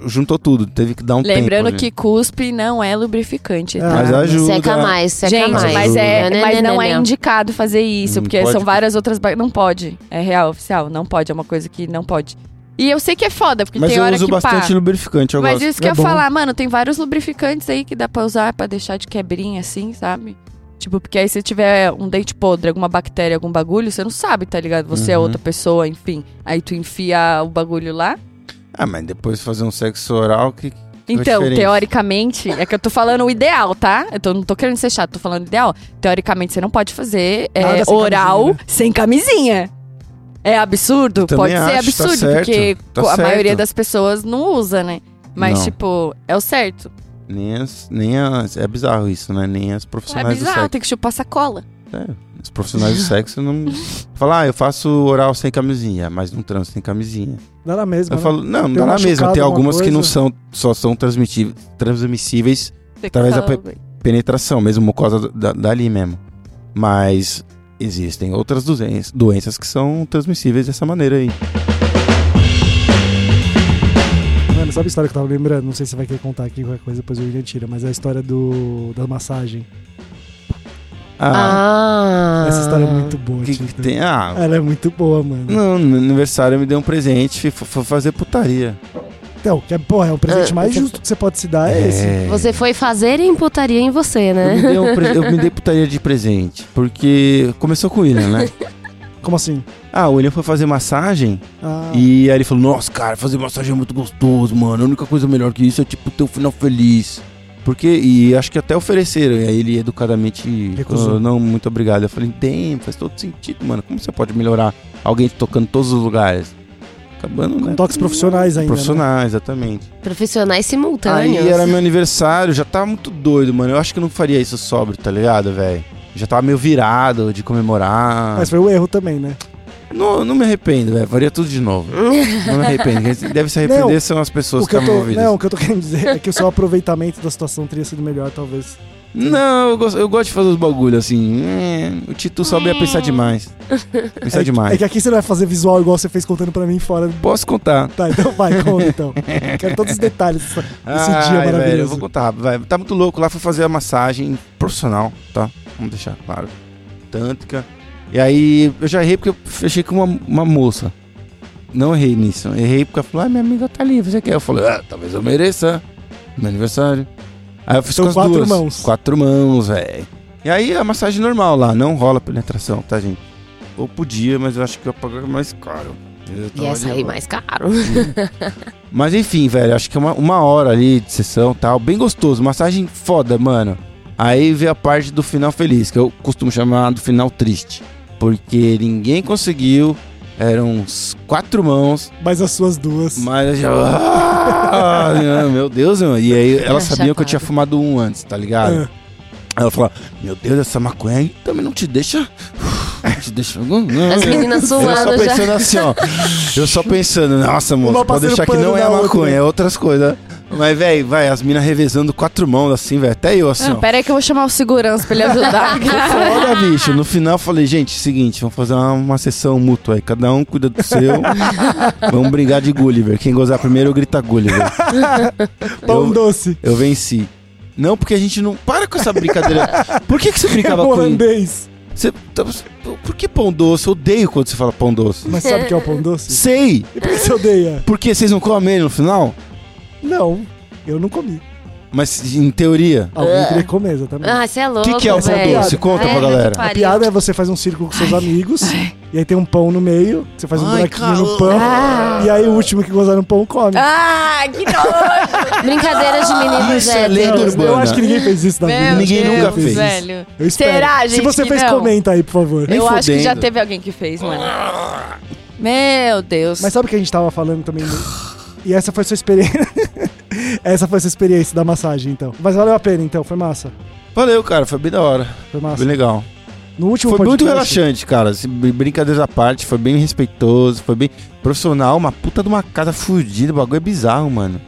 juntou tudo. Teve que dar um tempo.
Lembrando
ali.
que cuspe não é lubrificante.
É.
tá?
Mas ajuda.
Seca mais, seca
Gente,
mais.
mas, é,
Né,
mas não é indicado fazer isso,
Não
porque
pode?
são várias outras. Não pode. É real, oficial. Não pode. É uma coisa que não pode. E eu sei que é foda, porque
Mas
tem
eu
hora
uso
que
bastante
pá.
lubrificante, eu
Mas
gosto.
isso que
É
eu ia falar, mano, tem vários lubrificantes aí que dá pra usar pra deixar de quebrinha assim, sabe? Tipo, porque aí se tiver um dente podre, alguma bactéria, algum bagulho, você não sabe, tá ligado? Você é
Uhum.
outra pessoa, enfim. Aí tu enfia o bagulho lá.
Ah, mas depois de fazer um sexo oral, que.
Então,
diferença?
teoricamente, é que eu tô falando o ideal, tá? Eu tô- não tô querendo ser chato, tô falando ideal. Teoricamente, você não pode fazer é,
sem
oral
camisinha, né?
sem camisinha. É absurdo? Pode ser
acho, tá
absurdo,
certo,
porque
tá
a
certo.
maioria das pessoas não usa, né? Mas,
Não.
tipo, é o certo.
Nem as, nem as. É bizarro isso, né? Nem as
É
profissionais do
bizarro,
sexo.
tem que chupar sacola.
É, os profissionais do sexo não. Falar, ah, eu faço oral sem camisinha, mas não transo sem camisinha.
Dá na mesma.
Eu
né?
falo, não, não dá na mesma. Tem
uma
algumas que não
coisa.
são, só são transmissíveis Através da pe- penetração, mesmo mucosa da, dali mesmo. Mas existem outras doenças, doenças que são transmissíveis dessa maneira aí.
Mano, sabe a história que eu tava lembrando? Não sei se você vai querer contar aqui qualquer coisa, depois o William tira, mas é a história do da massagem.
Ah,
Ah.
Essa história é muito boa,
que, que tem? Ah,
Ela é muito boa, mano.
não, no aniversário me deu um presente, fui fazer putaria.
Então, que é, porra, é o presente
Ah,
mais
você-
justo que você pode se dar é, esse.
Você foi fazer emputaria em você,
Eu me,
né?
um pre- eu me dei putaria de presente, porque começou com o William, né?
Como assim?
Ah, o William foi fazer massagem
Ah,
e aí ele falou: Nossa, cara, fazer massagem é muito gostoso, mano. A única coisa melhor que isso é tipo ter um final feliz. Porque, e acho que até ofereceram, e aí ele educadamente
Recusou.
falou, não, muito obrigado. Eu falei, tem, faz todo sentido, mano. Como você pode melhorar alguém te tocando em todos os lugares? Acabando, né?
toques profissionais ainda. Né?
Profissionais, exatamente.
Profissionais simultâneos.
Aí era meu aniversário, já tava muito doido, mano. Eu acho que eu não faria isso sóbrio, tá ligado, velho? Já tava meio virado de comemorar.
Mas foi o erro também, né?
Não, não me arrependo, velho. Faria tudo de novo. Não me arrependo. Quem deve se arrepender
Não,
são as pessoas que
tô,
envolvidas.
não, o que eu tô querendo dizer é que o seu aproveitamento da situação teria sido melhor, talvez.
Não, eu gosto, eu gosto de fazer os bagulhos assim. É, o Tito só ia pensar demais. Pensar
é,
demais.
É que aqui você não vai fazer visual igual você fez contando pra mim fora.
Posso contar.
Tá, então vai, conta então. Quero todos os detalhes desse
Ai,
dia
velho, eu
maravilhoso.
vou contar vai. Tá muito louco. Lá fui fazer a massagem profissional, tá? Vamos deixar claro. Tântrica. E aí eu já errei porque eu fechei com uma, uma moça. Não errei nisso. Errei porque ela falou: ah, minha amiga tá ali, você quer? Eu falei: ah, talvez eu mereça. Meu aniversário. Aí eu fiz
São
com as
quatro
duas.
mãos.
Quatro mãos, velho. E aí a massagem normal lá, não rola penetração, tá, gente? Ou podia, mas eu acho que eu ia pagar mais caro. De
sair
boa.
mais caro.
Mas enfim, velho, acho que é uma, uma hora ali de sessão tal, bem gostoso, massagem foda, mano. Aí veio a parte do final feliz, que eu costumo chamar do final triste. Porque ninguém conseguiu, eram uns quatro mãos,
Mas as suas duas.
mas eu já. Ah, meu Deus, mano. E aí elas
É
sabiam que eu tinha fumado um antes, tá ligado? Aí ela falou: Meu Deus, essa maconha aí também não te deixa. Não te deixa. Não.
As meninas
Eu só
suando já.
pensando assim, ó. Eu só pensando, nossa, moço, pode deixar que não é maconha, é outras coisas. Mas, velho, vai, as minas revezando quatro mãos assim, velho. Até eu assim,
Não,
ó.
pera aí que eu vou chamar o segurança pra ele ajudar.
Foda, bicho. No final eu falei, gente, seguinte, vamos fazer uma, uma sessão mútua aí. Cada um cuida do seu. vamos brigar de Gulliver. Quem gozar primeiro grita Gulliver.
Pão
eu,
doce.
eu venci. Não, porque a gente não. Para com essa brincadeira. Por que, que você
É
brincava com
holandês.
Você, tá- por que pão doce? Eu odeio quando você fala pão doce.
Mas sabe o que é o pão doce?
Sei!
E por que você odeia?
Por que vocês não comem ele no final?
Não, eu não comi.
Mas em teoria.
Alguém queria comer, exatamente.
Ah, você é
O
louco,
que, que é o pão doce? Conta
Ai,
pra galera.
que
A piada é você faz um círculo com seus amigos, e aí tem um pão no meio, você faz um
Ai,
buraquinho no pão,
Ah.
e aí o último que gozar no pão come.
ah, que nojo!
Brincadeiras de meninos
Isso é lenda urbana.
eu acho que ninguém fez isso da vida.
Ninguém
Deus,
nunca fez.
velho.
Eu espero.
Será,
Se
gente,
você
que
fez,
não?
comenta aí, por favor.
Nem
eu acho que já teve alguém que fez, mano. Meu Deus.
Mas sabe o que a gente tava falando também? E essa foi sua experiência. essa foi sua experiência da massagem, então. Mas valeu a pena, então. Foi massa.
Valeu, cara. Foi bem da hora.
Foi massa.
Bem legal.
No último
Foi muito relaxante, cara. Assim, br- Brincadeiras à parte, foi bem respeitoso, foi bem profissional, uma puta de uma casa fudida, o bagulho é bizarro, mano.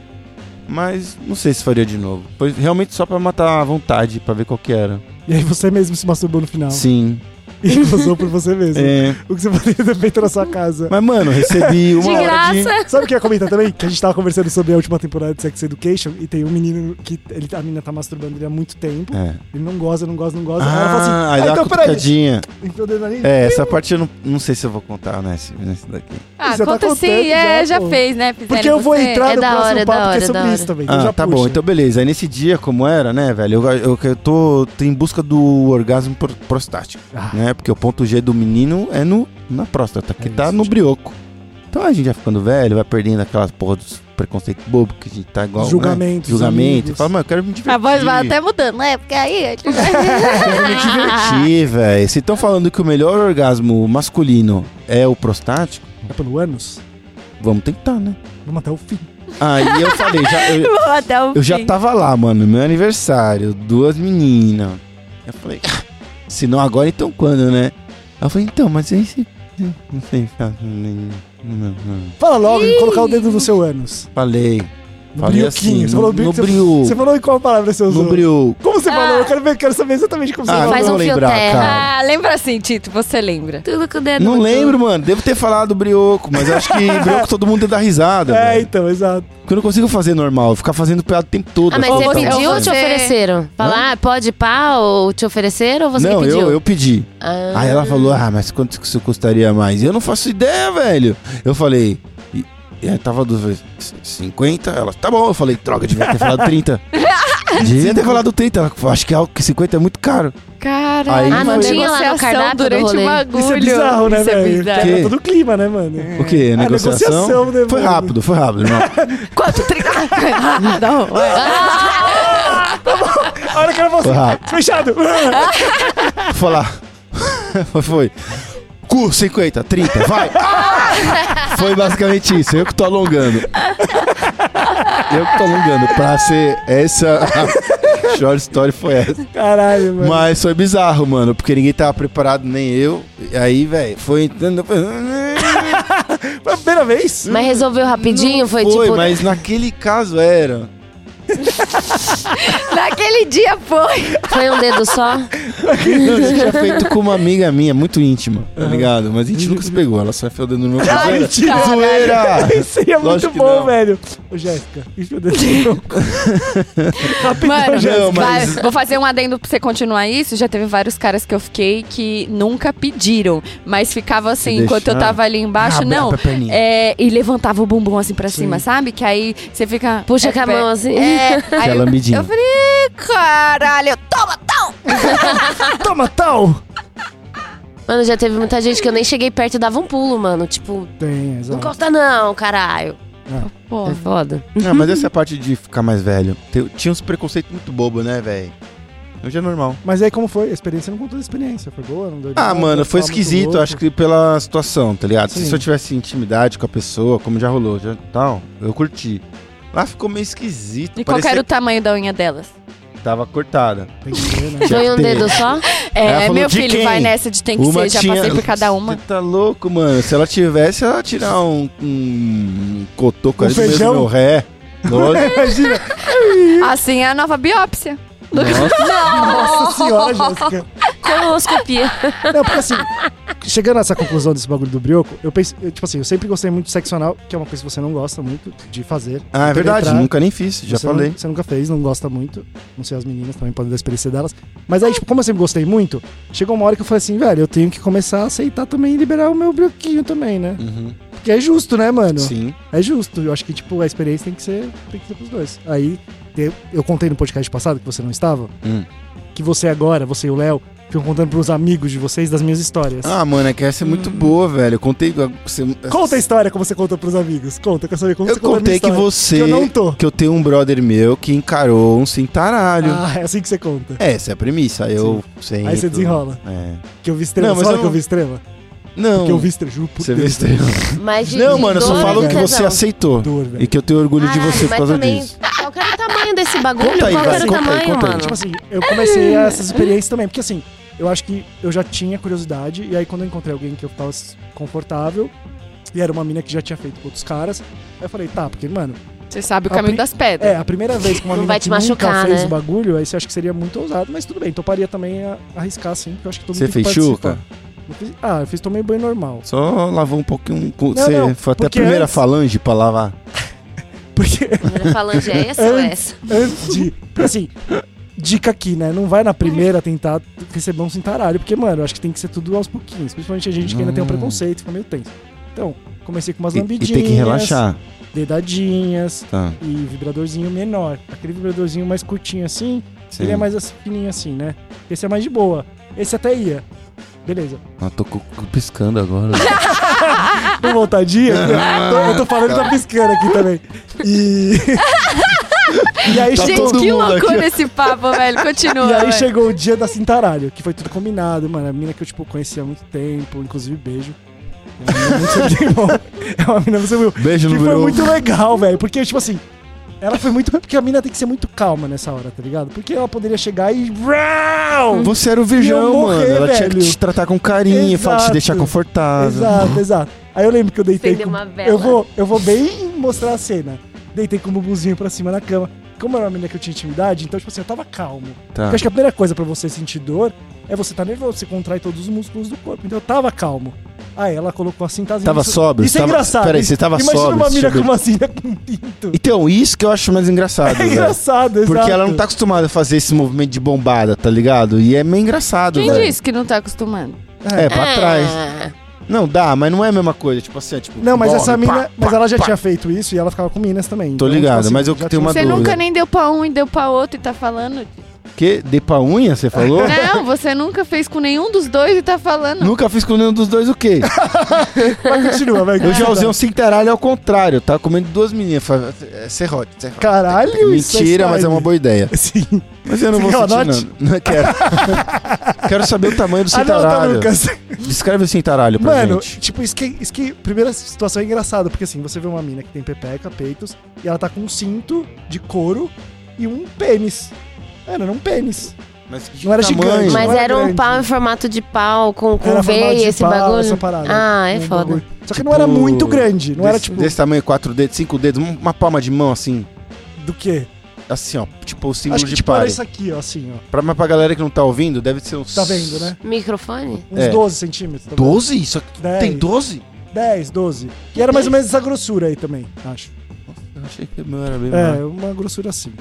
Mas não sei se faria de novo. Foi realmente só pra matar a vontade, pra ver qual que era.
E aí você mesmo se masturbou no final.
Sim.
E gozou por você mesmo.
É.
O que você poderia ter feito na sua casa.
Mas, mano, recebi uma
De
hora de...
graça.
Sabe o que eu ia comentar também? Que a gente tava conversando sobre a última temporada de Sex Education e tem um menino que ele, a menina tá masturbando ele há muito tempo.
É.
Ele não goza, não goza, não goza. aí ela fala assim:
Ah, aí
ah, então peraí.
cutucadinha.
Enfiou o dedo ali.
É, essa parte eu não, não sei se eu vou contar nesse, nesse daqui.
Ah,
Você tá
conta sim,
contando
é,
já,
já, fez, né? Fizeram
Porque eu vou
você.
entrar
É
no
da
próximo
hora, é
papo que é sobre isso também. então
Ah,
já
tá
puxa.
bom. Então, beleza. Aí nesse dia, como era, né, velho? Eu, eu, eu tô, tô em busca do orgasmo pro- prostático,
Ah.
né? Porque o ponto G do menino é no, na próstata, que
É
tá
isso,
no brioco. Então a gente vai ficando velho, vai perdendo aquelas porra dos preconceitos bobos que a gente tá igual.
Julgamentos,
Né? Julgamento.
amigos.
Fala, mano, eu quero me divertir.
A voz vai até mudando, né? Porque aí... a gente vai-
quero me divertir, velho. Se estão falando que o melhor orgasmo masculino é o prostático,
É pelo ânus?
vamos tentar, né?
Vamos até o fim.
Aí eu falei, já, eu,
Vou até o
Eu já tava lá, mano, meu aniversário, duas meninas. Eu falei, "Ah, se não agora, então quando, né? Eu falei, então, mas aí se. Não sei, não, não.
Fala logo e colocar o dedo no seu ânus.
falei.
No
Falei
brioquinho.
assim,
você, falou
no,
você,
brio.
você falou em qual palavra você usou?
No brio.
Como você
Ah.
falou? Eu quero, ver, quero saber exatamente como você
Ah,
falou.
Faz
não
um
lembrar,
terra.
cara.
Ah, lembra assim, Tito, você lembra.
Tudo com o dedo.
Não lembro, mano. Devo ter falado brioco, mas acho que brioco todo mundo dá risada.
É,
velho.
então, exato.
Porque eu não consigo fazer normal, ficar fazendo piada o tempo todo.
Ah, mas
assim,
você pediu ou te ofereceram? Falar, ah, pode pá, ou te ofereceram ou você
Não,
que pediu?
eu, eu pedi.
Ah.
Aí ela falou, ah, mas quanto que isso custaria mais? E eu não faço ideia, velho. Eu falei, e, aí tava do 50, ela, tá bom. Eu falei, droga, devia ter falado 30. devia ter falado 30. Ela, acho que, é algo que 50 é muito caro.
Caralho,
Aí Ah,
não
uma
tinha lá no
negociação
cardápio
durante o bagulho.
Isso é bizarro, né,
Isso é
velho?
bizarro.
Que?
Todo o clima, né, mano?
O quê?
Ah,
Negociação?
negociação, né,
Foi rápido, foi rápido, irmão.
Quanto? 30? não, é.
A hora que ela falou
Foi
assim,
rápido.
fechado.
Vou falar. foi, foi. Cu, 50, 30, vai! Foi basicamente isso, eu que tô alongando. Eu que tô alongando. Pra ser essa. A short story foi essa.
Caralho, mano.
Mas foi bizarro, mano, porque ninguém tava preparado, nem eu. E aí, velho, foi entrando.
Foi a primeira vez?
Mas resolveu rapidinho? Foi,
Foi,
tipo.
mas naquele caso era.
Naquele dia foi.
Foi um dedo só?
Eu tinha feito com uma amiga minha, muito íntima, tá ligado? Mas a gente nunca se pegou, ela só enfiou o dedo no meu
Ai,
cabelo.
mentira.
Zoeira!
Isso seria muito
Lógico que
bom,
não.
velho. Ô, Jéssica, enfia o dedo no meu cu.
Mano,
Jéssica.
Não, mas-
vai- vou fazer um adendo pra você continuar isso. Já teve vários caras que eu fiquei que nunca pediram, mas ficava assim,
Se
enquanto eu
deixar.
tava ali embaixo,
Abre
não.
a perninha.
É, e levantava o bumbum assim pra
Sim.
cima, sabe? Que aí você fica.
Puxa
é,
com a mão assim.
É, aí
Aquela
eu,
lambidinha.
eu falei, caralho, toma, toma!
Toma, tal.
Mano, já teve muita gente que eu nem cheguei perto e dava um pulo, mano. Tipo,
Tem,
não
exato.
encosta não, caralho.
Pô,
É foda.
Não, mas essa é a parte de ficar mais velho. Tinha uns preconceitos muito bobos, né, velho? Hoje é normal.
Mas aí como foi? A experiência não contou a experiência. Foi boa? Não deu
Ah,
nada,
mano, foi
muito
esquisito,
louco.
acho que pela situação, tá ligado?
Sim.
Se eu tivesse intimidade com a pessoa, como já rolou, já tal, eu curti. Lá ficou meio esquisito.
e qual
parecia
era o tamanho da unha delas?
tava cortada.
Tem que ver, né?
Tinha
Foi um dedo só?
É,
falou,
meu
"De
filho
quem?"
vai nessa de tem que ser, já passei por cada uma.
Você tá louco, mano? Se ela tivesse, ela ia tirar um, um cotoco
Um
ali do meio do
feijão?
meu ré. Lógico.
Imagina.
Assim é a nova biópsia.
Nossa,
Nossa senhora, Jéssica.
Coloscopia.
Não, porque assim, chegando nessa conclusão desse bagulho do brioco, eu pensei, eu, tipo assim, eu sempre gostei muito de sexo anal, que é uma coisa que você não gosta muito de fazer.
Ah, é verdade,
Penetrar.
nunca nem fiz, já
você
falei.
Não, você nunca fez, não gosta muito. Não sei as meninas também podem dar a experiência delas. Mas aí, tipo, como eu sempre gostei muito, chegou uma hora que eu falei assim, velho, eu tenho que começar a aceitar também e liberar o meu brioquinho também, né?
Uhum.
Porque é justo, né, mano?
Sim.
É justo. Eu acho que, tipo, a experiência tem que ser, tem que ser pros dois. Aí, eu, eu contei no podcast passado que você não estava,
Hum.
que você agora, você e o Léo, ficam contando pros amigos de vocês das minhas histórias.
Ah, mano, é que essa é muito
Hum.
boa, velho. Eu contei. Você,
Conta a história como você conta pros amigos. Conta, eu quero saber como
Eu
você conta a minha
contei que você.
Que eu não tô.
que eu tenho um brother meu que encarou um cintaralho.
Ah, é assim que você conta.
Essa é a premissa. Aí eu sempre.
Aí você desenrola.
É.
Que eu vi estrela.
Não, mas
Sabe
eu
que eu vi estrela?
Não.
Porque eu vi estrela, juro por
Você
Deus.
vê estrela.
Mas de,
Não,
de
mano, eu só falo que
de
você aceitou.
Dor, velho.
E que eu tenho orgulho de
Ai,
você por
mas
causa
também,
disso.
Qual era o tamanho desse bagulho?
Conta aí,
qual era o
conta aí,
tamanho,
conta aí.
mano?
Tipo assim, eu comecei essas experiências também, porque assim, eu acho que eu já tinha curiosidade, e aí quando eu encontrei alguém que eu tava confortável, e era uma mina que já tinha feito com outros caras, aí eu falei, tá, porque, mano,
Você sabe o
A
caminho das pedras.
é, a primeira vez que uma
Não
mina
vai
que
te
nunca
machucar,
fez
né?
o bagulho, aí você acha que seria muito ousado, mas tudo bem, toparia também a arriscar sim, porque eu acho que todo
Você
mundo que
fez chuca?
Fiz- ah, eu fiz tomei banho normal.
Só lavou um pouquinho. com-
Não,
Você
não,
foi até a primeira
antes-
falange pra lavar.
Porque
Primeira falange é essa ou essa?
antes de. Assim, dica aqui, né? Não vai na primeira tentar receber um cintaralho, porque, mano, eu acho que tem que ser tudo aos pouquinhos. Principalmente a gente que ainda tem um
Hum.
preconceito, fica meio tenso. Então, comecei com umas
E, e
lambidinhas.
tem que relaxar.
Dedadinhas
Tá.
e vibradorzinho menor. Aquele vibradorzinho mais curtinho assim,
Sim.
ele é mais assim, fininho assim, né? Esse é mais de boa. Esse até ia. Beleza.
Ah, tô piscando agora.
Com vontadinha? eu, tô, eu tô falando e tá piscando aqui também. E. e aí
Tá
Gente, que loucura
aqui.
esse papo, velho. Continua.
E aí
velho.
chegou o dia da cintaralho, que foi tudo combinado, mano. A mina que eu, tipo, conhecia há muito tempo, inclusive beijo. É uma mina muito viu.
Beijo
Que
no
foi
meu.
muito legal, velho. Porque, tipo assim, ela foi muito. Porque a mina tem que ser muito calma nessa hora, tá ligado? Porque ela poderia chegar e. Rau!
Você era o virgão,
morrer,
mano. Ela tinha que
velho.
te tratar com carinho, falar te
Exato.
deixar confortável.
Exato, exato. Aí eu lembro que eu deitei. Com-
uma vela.
Eu vou, eu vou bem mostrar a cena. Deitei com o bubuzinho pra cima na cama. Como era uma menina que eu tinha intimidade, então, tipo assim, eu tava calmo.
Tá.
Porque acho que a primeira coisa pra você sentir dor é você tá nervoso, você contrai todos os músculos do corpo. Então eu tava calmo. Aí ela colocou a cintazinha.
Tava
isso,
sóbrio,
Isso é
tava-
engraçado.
peraí, você tava
Imagina
sóbrio,
uma mina
eu ver.
com uma cinta com pinto.
Então, isso que eu acho mais engraçado,
É
velho.
engraçado, exato.
Porque ela não tá acostumada a fazer esse movimento de bombada, tá ligado? E é meio engraçado,
Quem
velho.
disse que não tá acostumando?
É, pra trás. Não, dá, mas não é a mesma coisa. Tipo assim, é tipo...
Não, mas essa mina. Mas ela já
pá.
tinha feito isso e ela ficava com minas também.
Tô
Então,
ligado,
tipo assim,
mas eu tenho uma
Você
dúvida.
nunca nem deu pra um e deu pra outro e tá falando.
Que? Dei pra unha, você falou?
Não, você nunca fez com nenhum dos dois e tá falando.
Nunca fiz com nenhum dos dois o quê?
Vai, continua, vai.
Eu já usei um cintaralho ao contrário. Tá comendo duas meninas. É serrote, serrote.
Caralho, isso
Mentira, mas é uma boa ideia.
Sim.
Mas eu não
Você
vou sentir, não. Não quero. quero saber o tamanho do
Ah, não, tá,
cintaralho.
Lucas.
Descreve o cintaralho pra
Mano,
gente.
tipo, isso que, isso que. Primeira situação é engraçada, porque assim, você vê uma mina que tem pepeca, peitos, e ela tá com um cinto de couro e um pênis. Era, era um pênis.
Mas que
não era
tamanho?
gigante.
Mas
Não era
era um
grande.
pau em formato de pau, com, com
Era
veia, esse
pau,
bagulho.
essa parada.
ah, é
Um
foda.
bagulho. Só que não era
Tipo,
muito grande, não era
desse,
tipo.
Desse tamanho, quatro dedos, cinco dedos, um- uma palma de mão assim.
Do quê?
Assim, ó. Tipo o símbolo
Acho que
de
tipo era
pare.
isso aqui, ó, assim, ó.
Pra, mas pra galera que não tá ouvindo, deve ser uns.
Tá vendo, né?
Microfone?
Uns
É.
12 centímetros. Tá vendo?
12? Isso aqui
10,
tem 12?
10, 12. E era mais ou menos essa grossura aí também, acho.
Eu achei que o meu era bem
É,
maior.
uma grossura assim.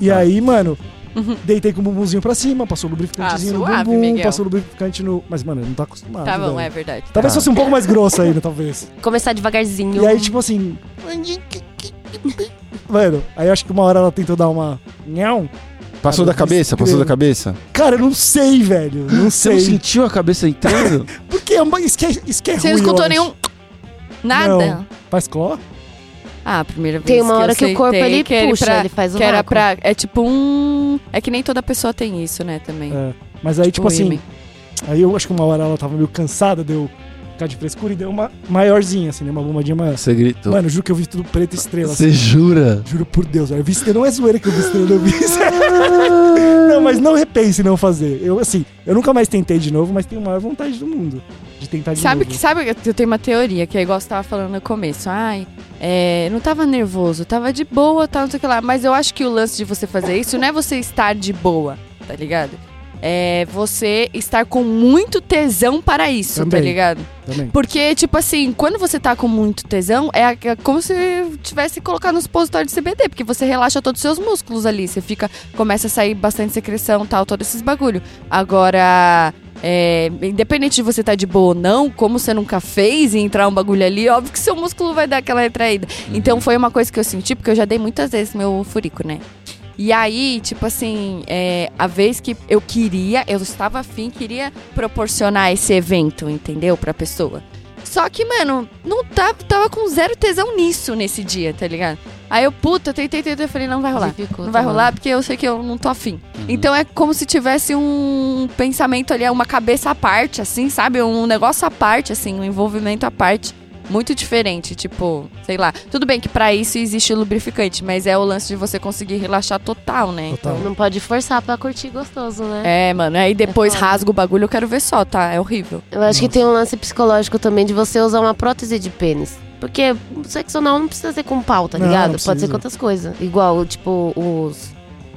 E
Tá.
aí, mano,
Uhum.
deitei com o bumbumzinho pra cima, passou o lubrificantezinho
Ah,
no
suave,
bumbum,
Miguel.
passou o lubrificante no. Mas, mano, não tá acostumado.
Tá bom,
velho.
é verdade.
Talvez
Tá.
fosse um pouco mais grosso ainda, talvez.
Começar devagarzinho.
E aí, tipo assim. Mano, aí eu acho que uma hora ela tentou dar uma. Não.
Passou da
Cara,
cabeça?
isso
Passou da cabeça?
Cara, eu não sei, velho. Não
Você
sei.
não sentiu a cabeça entrando?
Porque é uma- isso que é, isso que é
Você não
ruim, eu
escutou
acho.
nenhum. Nada?
Não. Faz cló?
Ah, a primeira vez.
Tem uma
que
hora
eu
que o corpo ele
que
puxa,
pra-
ele faz o
Que era
vácuo.
pra. É tipo um. É que nem toda pessoa tem isso, né, também.
É. Mas aí, tipo,
O
assim. Aí eu acho que uma hora ela tava meio cansada, deu ficar de frescura e deu uma maiorzinha, assim, né? Uma bombadinha maior.
Você gritou.
Mano, juro que eu vi tudo preto e estrela. assim.
Você jura?
Juro por Deus, velho. eu vi estrela. Não é zoeira que eu vi estrela, eu vi Não, mas não repense em não fazer. Eu, assim, eu nunca mais tentei de novo, mas tenho a maior vontade do mundo de tentar de
Sabe
novo.
que sabe que eu tenho uma teoria que é igual você tava falando no começo. Ai, é, não tava nervoso, tava de boa, tal, não sei o que lá. Mas eu acho que o lance de você fazer isso não é você estar de boa, tá ligado? É você estar com muito tesão para isso, tá
Também.
ligado?
Também.
Porque, tipo assim, quando você tá com muito tesão, é é como se tivesse colocado no supositório de CBD, porque você relaxa todos os seus músculos ali. Você fica. Começa a sair bastante secreção tal, todos esses bagulho. Agora. É, independente de você tá de boa ou não, como você nunca fez e entrar um bagulho ali, óbvio que seu músculo vai dar aquela retraída. Então foi uma coisa que eu senti, porque eu já dei muitas vezes meu furico, né? E aí, tipo assim, é, a vez que eu queria, eu estava afim, queria proporcionar esse evento, entendeu? Pra pessoa. Só que, mano, não tava, tava com zero tesão nisso nesse dia, tá ligado? Aí eu, puta, tentei, tentei, falei, não vai rolar.
Dificulta,
Não vai
mano.
rolar porque eu sei que eu não tô afim.
Uhum.
Então é como se tivesse um pensamento ali, uma cabeça à parte, assim, sabe? Um negócio à parte, assim, um envolvimento à parte. Muito diferente, tipo, sei lá. Tudo bem que pra isso existe lubrificante, mas é o lance de você conseguir relaxar total, né?
Total.
Não pode forçar pra curtir gostoso, né?
É, mano, aí depois
foda.
rasga o bagulho, eu quero ver só, tá? É horrível.
Eu acho que
Nossa.
tem um lance psicológico também de você usar uma prótese de pênis. Porque o sexo anal não precisa ser com pau, tá
Não,
ligado?
não
Pode ser com outras coisas. Igual, tipo, os,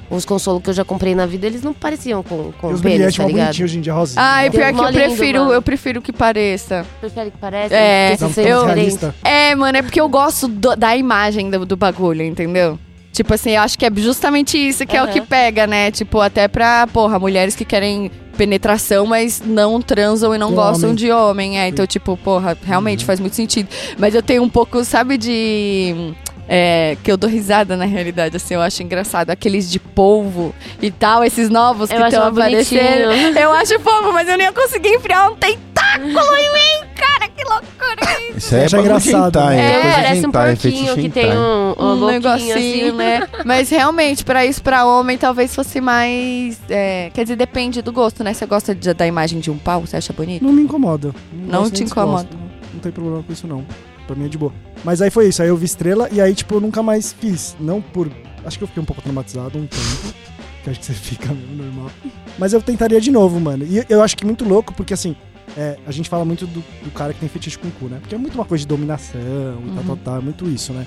os consolos que eu já comprei na vida, eles não pareciam com, com
E os
pênis, tá ligado?
hoje em dia, rosinha.
Ai,
Tem
pior que eu
lindo,
prefiro,
mano.
eu prefiro que pareça.
Prefere que pareça?
É,
um
é
eu-. É, mano, é porque eu gosto do- da imagem do, do bagulho, entendeu? Tipo assim, eu acho que é justamente isso que é o que pega, né? Tipo, até pra, porra, mulheres que querem penetração, mas não transam e não
Com
gostam
homem.
de homem. É, então, tipo, porra, realmente faz muito sentido. Mas eu tenho um pouco, sabe, de. É, que eu dou risada na realidade, assim, eu acho engraçado. Aqueles de polvo e tal, esses novos
Eu
que estão aparecendo.
bonitinho.
Eu acho fofo, mas eu nem ia conseguir enfiar um tentáculo em mim, cara, que loucura.
Isso aí é bagulho
engraçado, né?
é
É, parece um
hentai, é
porquinho que tem um, um,
um negocinho,
assim.
né? Mas realmente, pra isso, pra homem, talvez fosse mais. é, quer dizer, depende do gosto, né? Você gosta de- da imagem de um pau? Você acha bonito?
Não me incomoda.
Não
gosto
te incomoda.
Não, não tem problema com isso, não. Pra mim é de boa. Mas aí foi isso. Aí eu vi estrela e aí, tipo, eu nunca mais fiz. Não por. Acho que eu fiquei um pouco traumatizado um tempo. Que acho que você fica mesmo normal. Mas eu tentaria de novo, mano. E eu acho que muito louco, porque assim, é, a gente fala muito do, do cara que tem fetiche com o cu, né? Porque é muito uma coisa de dominação e tal, tal, tal. É muito isso, né?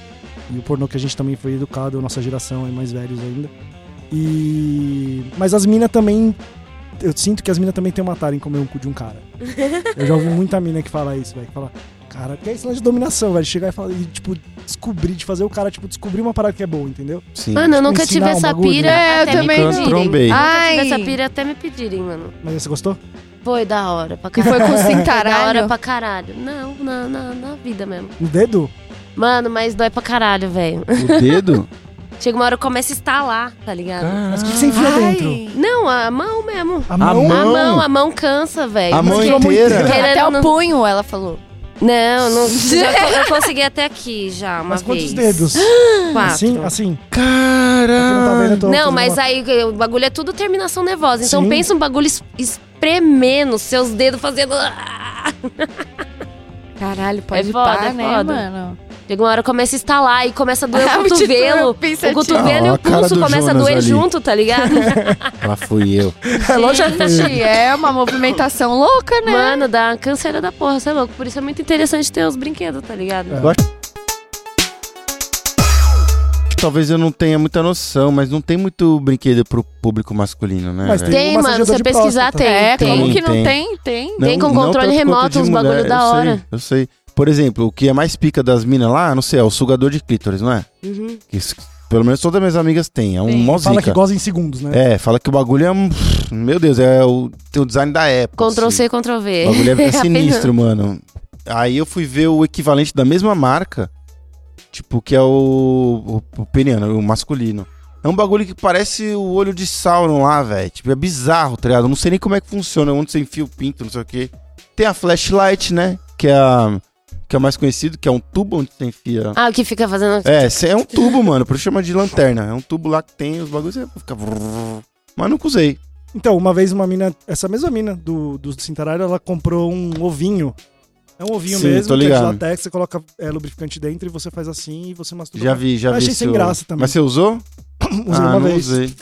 E o pornô que a gente também foi educado, a nossa geração é mais velhos ainda. E. Mas as minas também. Eu sinto que as minas também têm uma tara em comer um cu de um cara. Eu já ouvi muita mina que fala isso, velho. Que fala, cara, que é isso lá de dominação, velho. Chegar e falar, e, tipo, descobrir, de fazer o cara, tipo, descobrir uma parada que é boa, entendeu?
Sim.
Mano, eu
Tipo,
nunca
ensinar
tive essa
bagulho.
pira
É, eu também
não.
pedirem.
Trombei.
Nunca
Ai.
tive essa pira até me pedirem, mano.
Mas você gostou?
Foi da hora pra
Que
caralho.
foi com
Foi da hora
cintaralho.
pra caralho. Não, na, na, na vida mesmo.
No dedo?
Mano, mas dói pra caralho, velho.
O dedo?
Chega uma hora que começa a estalar, tá ligado?
Mas o que, que você enfia
Ai.
dentro?
Não, a mão mesmo.
A
A
mão?
A mão, a mão cansa, velho.
A mão
Porque-
inteira?
Querendo
Até o
não-
punho, ela falou.
Não, não já co- eu consegui até aqui já, uma
Mas quantos
vez.
dedos?
Quatro.
Assim? Assim?
Caralho!
Quem não tá vendo, eu tô
Não,
fazendo
mas
uma-
aí o bagulho é tudo terminação nervosa. Então
Sim.
pensa um bagulho es- espremendo seus dedos fazendo.
Caralho, pode
É foda,
pá,
é
né,
foda.
mano?
Chega uma hora começa a estalar e começa a doer o cotovelo.
pensativo.
O cotovelo
Ah,
e o pulso começa a doer
ali.
junto, tá ligado?
Lá fui eu.
É.
Gente, é uma movimentação louca, né?
Mano, dá uma canseira da porra, você é louco. Por isso é muito interessante ter os brinquedos, tá ligado?
É.
Talvez eu não tenha muita noção, mas não tem muito brinquedo pro público masculino, né?
Mas tem
Tem, mano,
massageador
você
de
pesquisar
próstata.
tem.
É,
tem.
como que não
Tem.
tem? Tem.
Tem com controle remoto,
de
uns bagulho da
eu
hora.
Sei, eu sei. Por exemplo, o que é mais pica das minas lá, não sei, é o sugador de clítoris, não é?
Uhum.
Que isso- pelo menos todas as minhas amigas têm. É um mó
Fala que goza em segundos, né?
É, fala que o bagulho é um. Meu Deus, é o, tem o design da época.
Ctrl
assim.
C, Ctrl V.
O bagulho é, é
Apenas-
sinistro, mano. Aí eu fui ver o equivalente da mesma marca, tipo, que é o, o, o peniano, o masculino. É um bagulho que parece o olho de Sauron lá, velho. Tipo, é bizarro, tá ligado? Eu não sei nem como é que funciona, onde você enfia o pinto, não sei o quê. Tem a flashlight, né? Que é a. Que é o mais conhecido, que é um tubo onde você enfia.
Ah, o que fica fazendo.
É, é um tubo, mano. Por isso chama de lanterna. É um tubo lá que tem os bagulhos, você fica. Mas nunca usei.
Então, uma vez uma mina, essa mesma mina do, do Cintaralho, ela comprou um ovinho. É um ovinho
Sim,
mesmo,
tô
que é de
ligado.
latex, você coloca é, lubrificante dentro e você faz assim e você masturba.
Já vi, já
Eu
vi.
achei sem
seu-
graça também.
Mas você usou?
Usei
ah,
uma
não
vez.
usei.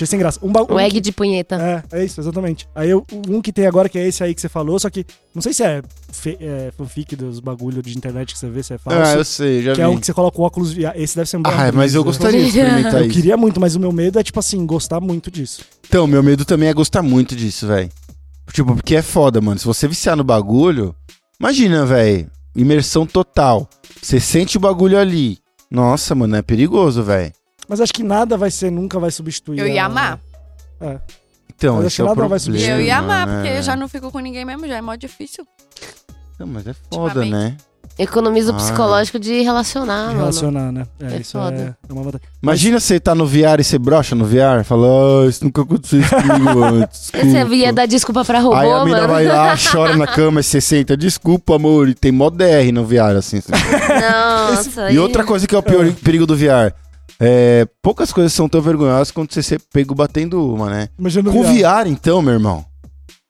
Achei sem graça. Um ba-
O
um
egg
que-
de punheta.
É, é isso, exatamente. Aí eu, um que tem agora, que é esse aí que você falou, só que não sei se é, fe- é fanfic dos bagulho de internet que você vê, se é falso.
Ah, eu sei, já
que
vi.
é um que você coloca o óculos VR. Esse deve ser um
Ah, mas eu gostaria de experimentar
Eu
isso.
queria muito, mas o meu medo é, tipo assim, gostar muito disso.
Então, meu medo também é gostar muito disso, velho. Tipo, porque é foda, mano. Se você viciar no bagulho, imagina, velho. Imersão total. Você sente o bagulho ali. Nossa, mano, é perigoso, velho.
Mas acho que nada vai ser, nunca vai substituir.
Eu ia
a-
amar.
Então,
Mas
esse
que
é o
nada vai
problema.
substituir.
Eu ia amar,
né,
porque eu
velho?
já não fico com ninguém mesmo, já é mó difícil.
Não, mas é foda, né?
Economiza o
Ah.
psicológico de relacionar, mano.
relacionar, né? É,
É
isso
foda.
é, é uma vantagem.
Imagina você tá no VR e você brocha no VR. Fala, ah, isso nunca aconteceu isso comigo antes.
Você
desculpa."
ia dar desculpa pra robô,
Aí a mina
mano.
vai lá, chora na cama e você senta. Desculpa, amor. E tem mó DR no VR, assim. assim.
Nossa.
E outra coisa que é o pior perigo do VR. É, poucas coisas são tão vergonhosas quanto você ser pego batendo uma, né?
Imagina
Com
VR.
Então, meu irmão.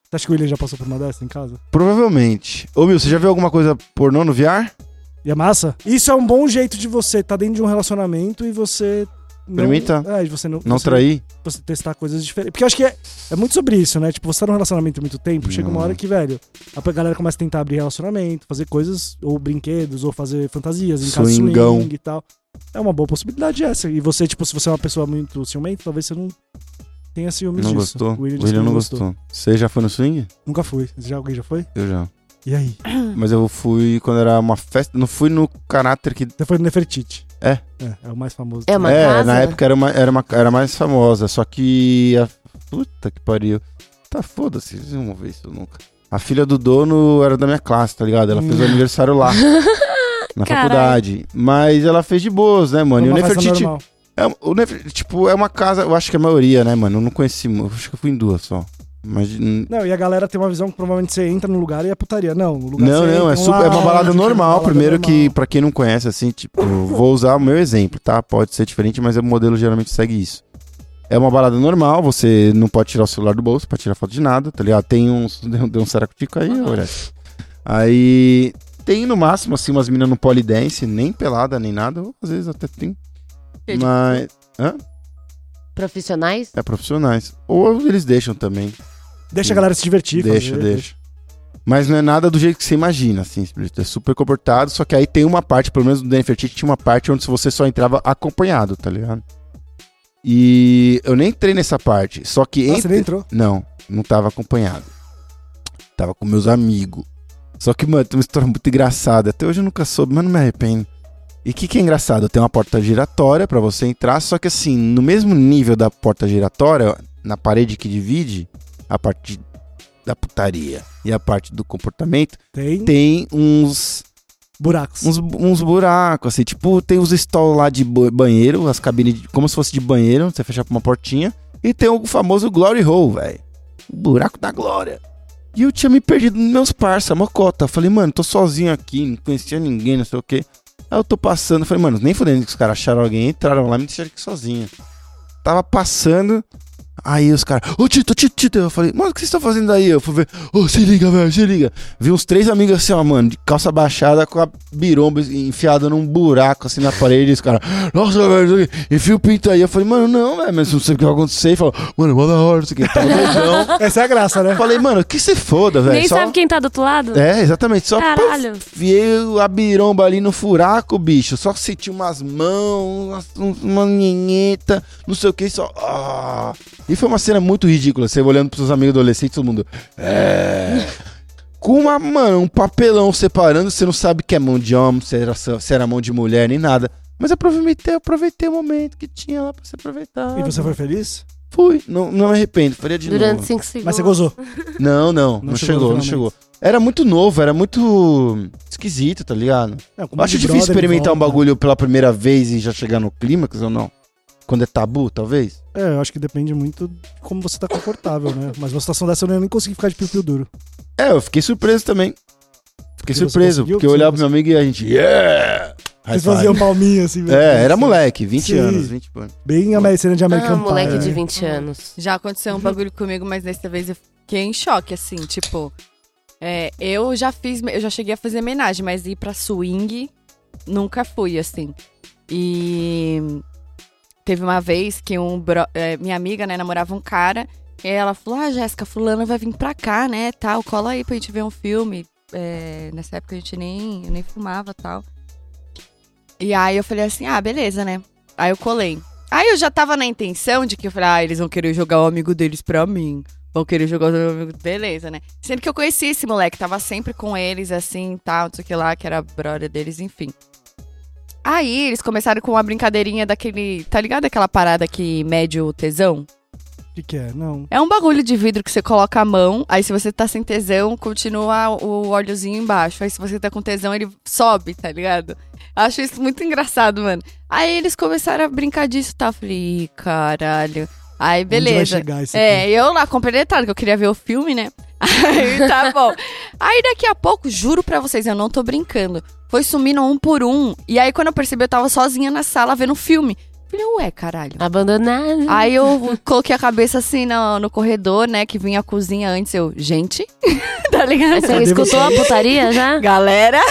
Você acha que o William já passou por uma dessas em casa?
Provavelmente. Ô, Mil, você já viu alguma coisa pornô no VR?
E é massa? Isso é um bom jeito de você estar dentro de um relacionamento e você. Não,
Permita.
É, de você não.
Não
você,
trair?
Você testar coisas diferentes. Porque eu acho que é, é muito sobre isso, né? Tipo, você tá num relacionamento há muito tempo, chega uma
Não.
hora que, velho, a galera começa a tentar abrir relacionamento, fazer coisas, ou brinquedos, ou fazer fantasias, em casa
Swingão.
swing e tal. É uma boa possibilidade essa. E você, tipo, se você é uma pessoa muito ciumenta, talvez você não tenha ciúmes
Não
disso.
gostou?
O
O
William,
William,
disse que
não gostou. Você já foi no swing?
Nunca fui. Já, alguém já foi?
Eu já.
E aí?
Mas eu fui quando era uma festa. Não fui no caráter que.
Você foi no Nefertiti.
É.
É, é o mais famoso.
É uma
é,
casa?
na época era, uma, era, uma, era mais famosa. Só que. A... Puta que pariu. Tá foda-se, vocês não vão ver isso nunca. A filha do dono era da minha classe, tá ligado? Ela fez o aniversário lá. na
Caralho.
faculdade. Mas ela fez de boas, né, mano? E o
Uma festa
Nefertiti. É, o Nefer- tipo, é uma casa, eu acho que é a maioria, né, mano? Eu não conheci, eu acho que eu fui em duas só. Mas.
Não, e a galera tem uma visão que provavelmente você entra no lugar e é putaria. Não, no lugar
Não, não, é, super,
uma
é uma balada normal.
uma balada
Primeiro
normal.
que, pra quem não conhece, assim, tipo, vou usar o meu exemplo, tá? Pode ser diferente, mas o modelo geralmente segue isso. É uma balada normal, você não pode tirar o celular do bolso pra tirar foto de nada, tá ligado? Tem uns. Deu, deu um saracotico aí, olha. Aí. Tem no máximo, assim, umas minas no polidense, nem pelada, nem nada. ou Às vezes até tem. Mas. Hã?
Profissionais?
É profissionais. Ou eles deixam também.
Deixa a galera se divertir.
deixa,
fazer,
deixa. Mas não é nada do jeito que você imagina, assim. É super comportado, só que aí tem uma parte, pelo menos no Nefertiti, tinha uma parte onde você só entrava acompanhado, tá ligado? E eu nem entrei nessa parte, só que
Ah, você
entre...
nem entrou?
Não, não tava acompanhado. Tava com meus amigos. Só que, mano, tem uma história muito engraçada. Até hoje eu nunca soube, mas não me arrependo. E o que, que é engraçado? Tem uma porta giratória pra você entrar, só que assim, no mesmo nível da porta giratória, na parede que divide a parte da putaria e a parte do comportamento,
Tem,
tem uns
buracos.
uns, uns buracos, assim, tipo, tem os stalls lá de ba- banheiro, as cabines, de- como se fosse de banheiro, você fecha pra uma portinha, e tem o famoso Glory Hole, velho. O buraco da glória. E eu tinha me perdido nos meus parça, mocota. Falei, mano, tô sozinho aqui, não conhecia ninguém, não sei o quê. Aí eu tô passando, falei, mano, nem fodendo que os caras acharam alguém, entraram lá e me deixaram aqui sozinho. Tava passando, aí os caras, ô Tito, Tito, Tito. Eu falei, mano, o que vocês estão fazendo aí? Eu fui ver, ô, se liga, velho, se liga. Vi uns três amigos assim, ó, mano, de calça baixada com a biromba enfiada num buraco assim na parede. E os caras, nossa, velho, enfia o pinto aí. Eu falei, mano, não, velho, mas não sei o que vai acontecer. E falou, mano, mó da hora, isso aqui. Tava doidão.
Essa é a graça, né?
Falei, mano, que se foda, velho.
Nem
Só...
sabe quem tá do outro lado?
É, exatamente. Só
Caralho.
enfiei a biromba ali no furaco, bicho. Só senti umas mãos, uma nhenheta, não sei o que, só. Ah. E foi uma cena muito ridícula. Você olhando pros seus amigos adolescentes, todo mundo. É. Com uma, mano, um papelão separando, você não sabe que é mão de homem, se era, se era mão de mulher, nem nada. Mas eu aproveitei, aproveitei o momento que tinha lá pra ser aproveitado.
E você foi feliz?
Fui, não, não me arrependo, faria de
Durante
novo.
5 segundos.
Mas você gozou.
Não, não, não,
Não
chegou,
chegou
não chegou. Era muito novo, era muito esquisito, tá ligado?
É,
acho difícil experimentar um
volta.
bagulho pela primeira vez e já chegar no clímax ou não? Quando é tabu, talvez?
É, eu acho que depende muito de como você tá confortável, né? Mas uma situação dessa eu nem consegui ficar de piu duro.
É, eu fiquei surpreso também. Fiquei
E você
surpreso, porque eu olhava pro meu amigo e a gente, yeah!
Vocês faziam palminha assim, velho.
É, era moleque, 20
Sim.
anos, 20 anos.
Bem a cena de American
Ah,
Pie.
moleque
né?
de 20 anos.
Já aconteceu um bagulho comigo, mas dessa vez eu fiquei em choque, assim, tipo. é, eu já fiz, eu já cheguei a fazer homenagem, mas ir pra swing nunca fui, assim. E teve uma vez que um bro- é, minha amiga, né, namorava um cara, e ela falou: Ah, Jéssica, fulano vai vir pra cá, né? Tal, cola aí pra gente ver um filme. É, nessa época a gente nem, nem filmava tal. E aí eu falei assim: ah, beleza, né? Aí eu colei. Aí eu já tava na intenção de que eu falei, ah, eles vão querer jogar o amigo deles pra mim. Vão querer jogar o amigo. Beleza, né? Sendo que eu conheci esse moleque, tava sempre com eles, assim, tal, não sei o que lá, que era brother deles, enfim. Aí eles começaram com uma brincadeirinha daquele. Tá ligado aquela parada que mede o tesão?
O que, que é? Não.
É um bagulho de vidro que você coloca a mão, aí se você tá sem tesão, continua o óleozinho embaixo. Aí se você tá com tesão, ele sobe, tá ligado? Acho isso muito engraçado, mano. Aí eles começaram a brincar disso, tá? Eu Falei, "Ih, caralho. Aí,
Onde vai
beleza.
chegar isso
É,
aqui?
eu lá compenetrado, que eu queria ver o filme, né? Aí tá bom. Aí daqui a pouco, juro pra vocês, eu não tô brincando. Foi sumindo um por um. E aí quando eu percebi, eu tava sozinha na sala vendo o filme. Falei, ué, caralho.
Abandonado.
Aí eu coloquei a cabeça assim no, no corredor, né? Que vinha a cozinha antes. Eu, gente, tá ligado?
Você
Cadê
escutou a
vocês?
putaria já?
Galera.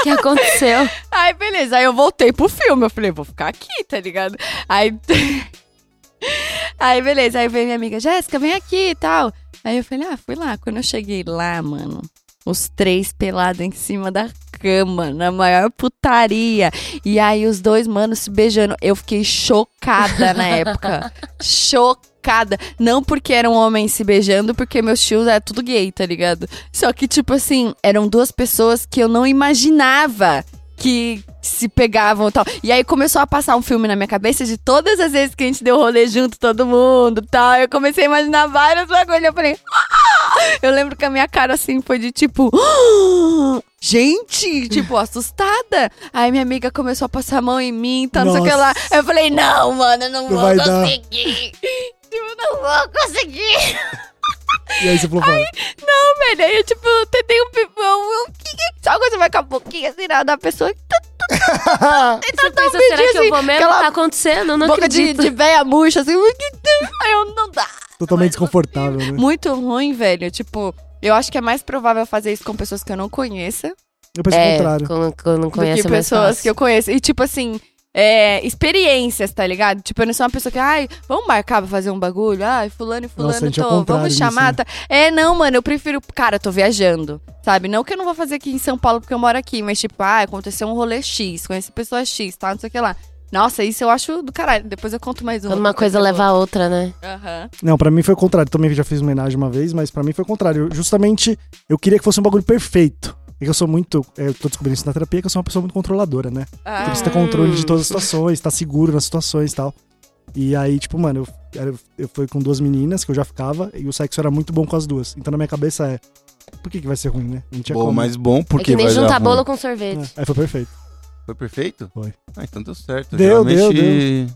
O que aconteceu?
Aí, beleza. Aí eu voltei pro filme. Eu falei, vou ficar aqui, tá ligado? Aí. Aí, beleza. Aí veio minha amiga, Jéssica, vem aqui e tal. Aí eu falei, ah, fui lá. Quando eu cheguei lá, mano, os três pelados em cima da cama, na maior putaria. E aí os dois manos se beijando. Eu fiquei chocada na época. chocada. Não porque eram homens se beijando, porque meus tios é tudo gay, tá ligado? Só que, tipo assim, eram duas pessoas que eu não imaginava que se pegavam e tal. E aí começou a passar um filme na minha cabeça de todas as vezes que a gente deu rolê junto, todo mundo e tal. Eu comecei a imaginar várias bagulhos. Eu falei. "Ah!" Eu lembro que a minha cara assim foi de tipo. "Ah!" Gente, tipo, assustada. Aí minha amiga começou a passar a mão em mim tal, não sei o que lá.
Nossa.
Eu falei, não, mano, eu não,
Não
vou
vai dar.
conseguir. Tipo, não vou conseguir.
E aí você falou, fora.
Não, velho. Aí eu, tipo, tentei um pipão. Eu, que, que, sabe quando você vai com a boquinha assim na da pessoa?
Você pensa, será que
assim,
eu vou mesmo?
aquela
Tá acontecendo? Não
boca de,
acredito.
de véia murcha, assim. Aí eu, não dá.
Totalmente desconfortável, né?
Muito ruim, velho. Tipo, eu acho que é mais provável fazer isso com pessoas que eu não conheça
Eu penso o
É,
contrário.
quando, quando não
do
conhece
que
mais
pessoas que eu conheço. E, tipo assim, é, experiências, tá ligado? Tipo, eu não sou uma pessoa que, ai, vamos marcar pra fazer um bagulho? Ai, fulano e fulano,
Nossa, é
tô,
contrário
vamos chamar.
né?
tá? É, não, mano, eu prefiro, cara, eu tô viajando, sabe? Não que eu não vou fazer aqui em São Paulo porque eu moro aqui, mas tipo, ah, aconteceu um rolê X, conheci pessoa X, tá, não sei o que lá. Nossa, isso eu acho do caralho. Depois eu conto mais um.
Quando uma coisa leva a outra, né?
Aham.
Não, pra mim foi o contrário. Também já fiz homenagem uma vez, mas pra mim foi o contrário. Eu- justamente, eu queria que fosse um bagulho perfeito. É que eu sou muito. é, Eu tô descobrindo isso na terapia, que eu sou uma pessoa muito controladora, né?
Ah.
Você precisa ter controle de todas as situações, tá seguro nas situações e tal. E aí, tipo, mano, eu, era- eu fui com duas meninas que eu já ficava e o sexo era muito bom com as duas. Então na minha cabeça é. Por que, que vai ser ruim, né? Não tinha
Bom,
como.
mas bom,
É
porque
que nem
vai dar
juntar
ruim.
bolo com sorvete.
É, aí foi perfeito.
Foi perfeito?
Foi.
Ah, então deu certo.
Deu, deu,
Geralmente,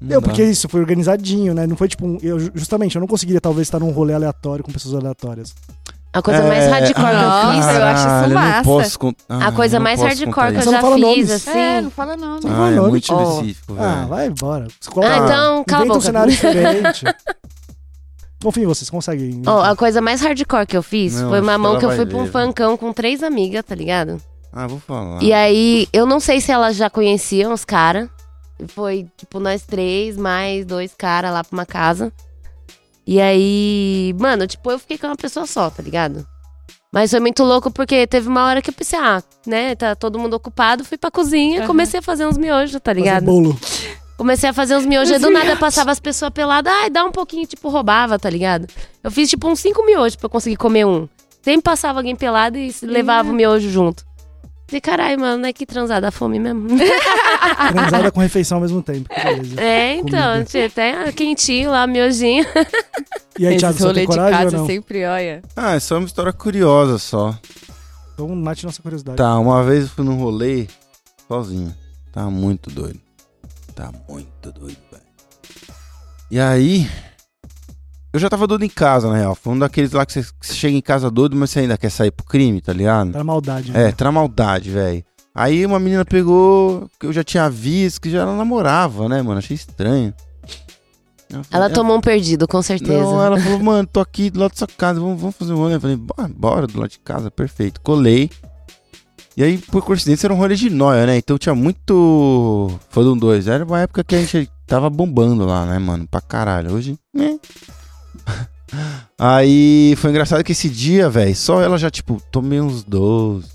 não
Deu,
dá.
porque isso, foi organizadinho, né? Não foi tipo. um- eu, justamente, eu não conseguiria talvez estar num rolê aleatório com pessoas aleatórias.
A coisa mais
É,
hardcore que eu fiz.
eu acho isso massa.
não
A coisa
não
mais
posso
hardcore que eu
não
já fiz,
nomes.
assim.
É, não fala nome.
Não
Ah, é
nome,
muito específico, velho.
Ah, vai embora.
Ah,
coloca-
então, cala a
Inventa um
boca.
cenário diferente. Confia em vocês, conseguem.
Ó, a coisa mais hardcore que eu fiz
Não,
foi uma mão que eu fui pra um
ver,
funkão com três amigas, tá ligado?
Ah, vou falar.
E aí, eu não sei se elas já conheciam os caras. Foi, tipo, nós três, mais dois caras lá pra uma casa. E aí, mano, tipo, eu fiquei com uma pessoa só, tá ligado? Mas foi muito louco porque teve uma hora que eu pensei, ah, né, tá todo mundo ocupado, fui pra cozinha,
Aham.
comecei a fazer uns miojos, tá
Fazer
ligado?
bolo.
Comecei a fazer uns miojos, aí do nada passava as pessoas peladas, ai, dá um pouquinho, tipo, roubava, tá ligado? Eu fiz, tipo, uns cinco miojos pra eu conseguir comer um. Sempre passava alguém pelado e se levava o miojo junto. E caralho, mano, não é que transar dá fome mesmo.
Transada com refeição ao mesmo tempo. que beleza.
é, então, tinha até quentinho lá, miojinho.
E aí, Thiago, você tem
de
coragem ou
casa
não?
sempre, olha.
Ah, é só uma história curiosa só.
Então mate nossa curiosidade.
Tá, uma vez eu fui num rolê sozinho. Tá muito doido. Tá muito doido, velho. E aí. Eu já tava doido em casa, na real. Foi um daqueles lá que você, chega em casa doido, mas você ainda quer sair pro crime, tá ligado?
Era maldade. né?
É, tá na maldade, velho. Aí uma menina pegou, que eu já tinha visto, que já ela namorava, né, mano? Achei estranho. Falei,
Ela
"É,
tomou um perdido, com certeza.
não, ela falou, mano, tô aqui do lado da sua casa, vamos, vamos fazer um rolê. Eu falei, "Bora, bora, do lado de casa, perfeito. Colei. E aí, por coincidência, era um rolê de noia, né? Então tinha muito Fandom 2. Era uma época que a gente tava bombando lá, né, mano? Pra caralho. Hoje, né? Aí foi engraçado que esse dia, velho, só ela já, tipo, tomei uns doces.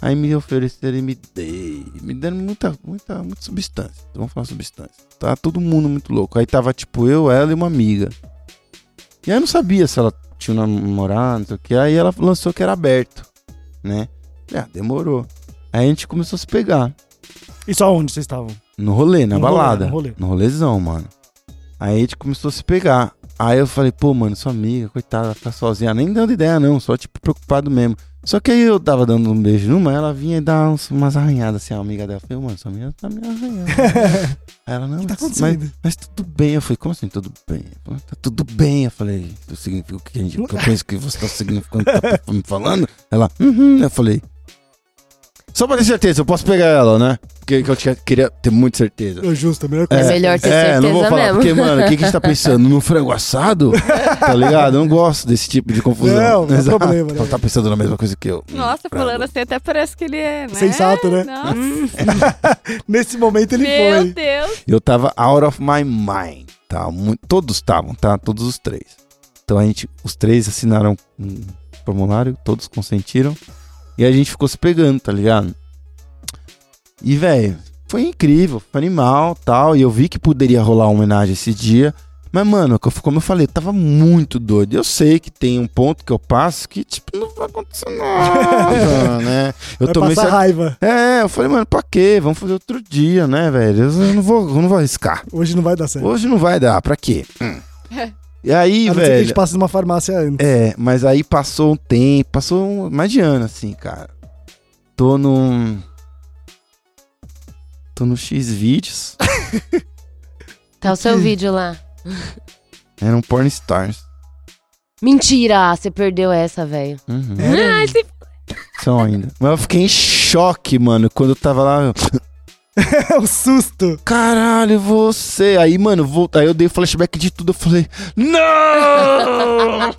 Aí me ofereceram e me dei. Me deram muita, muita, muita substância. Vamos falar substância. Tá todo mundo muito louco. Aí tava, tipo, eu, ela e uma amiga. E aí eu não sabia se ela tinha um namorado, não sei o que. Aí ela lançou que era aberto, né? Ah, demorou. Aí a gente começou a se pegar.
Isso aonde vocês estavam?
No rolê, na
No rolê,
balada.
no rolê.
No rolezão, mano. Aí a gente começou a se pegar. Aí eu falei, pô, mano, sua amiga, coitada, ela ficar sozinha. Nem dando ideia, não, só tipo preocupado mesmo. Só que aí eu tava dando um beijo numa, ela vinha e dar uns- umas arranhadas assim, a amiga dela. Eu falei, mano, sua amiga tá me arranhando. aí ela, não,
tá
mas, mas, tudo bem. Eu falei, como assim tudo bem? Falou, tá tudo bem. Eu falei, significa o que, a gente, eu penso que você tá significando, tá me falando? Ela, uhum. Eu falei, só pra ter certeza, eu posso pegar ela, né? Porque que eu tinha- queria ter muita certeza.
É justo, a melhor
É
coisa.
melhor ter
É, não vou
certeza
falar,
mesmo.
porque, mano, o que, que a gente tá pensando? No frango assado? Tá ligado? Eu não gosto desse tipo de confusão.
Não, não é
Exato.
problema, né?
Ela tá pensando na mesma coisa que eu. Hum,
Nossa,
frango.
fulano assim até parece que ele é, né?
Sensato, né?
Nossa,
Nesse momento ele
meu
foi.
Deus.
Eu tava out of my mind. Tá? Todos estavam, tá? Todos os três. Então a gente, os três assinaram um formulário, todos consentiram. E a gente ficou se pegando, tá ligado? E, velho, foi incrível, foi animal tal. E eu vi que poderia rolar uma homenagem esse dia. Mas, mano, como eu falei, eu tava muito doido. Eu sei que tem um ponto que eu passo que, tipo, não vai acontecer nada, né? Eu
Vai
tomei
passar
essa...
raiva.
É, eu falei, mano, pra quê? Vamos fazer outro dia, né, velho? Eu não vou, eu não vou arriscar.
Hoje não vai dar certo.
Hoje não vai dar, pra quê? Hum. E aí,
a ser que a gente
velho.
passe numa farmácia antes.
É, mas aí passou um tempo, passou um- mais de ano, assim, cara. Tô num. Tô no X vídeos.
Tá o seu vídeo lá.
Era um Porn Stars.
Mentira, você perdeu essa, velho.
Uhum.
Ai, se-
São ainda. Mas eu fiquei em choque, mano, quando eu tava lá.
É o susto.
Caralho, você. Aí, mano, volta. Aí eu dei flashback de tudo. Eu falei, não!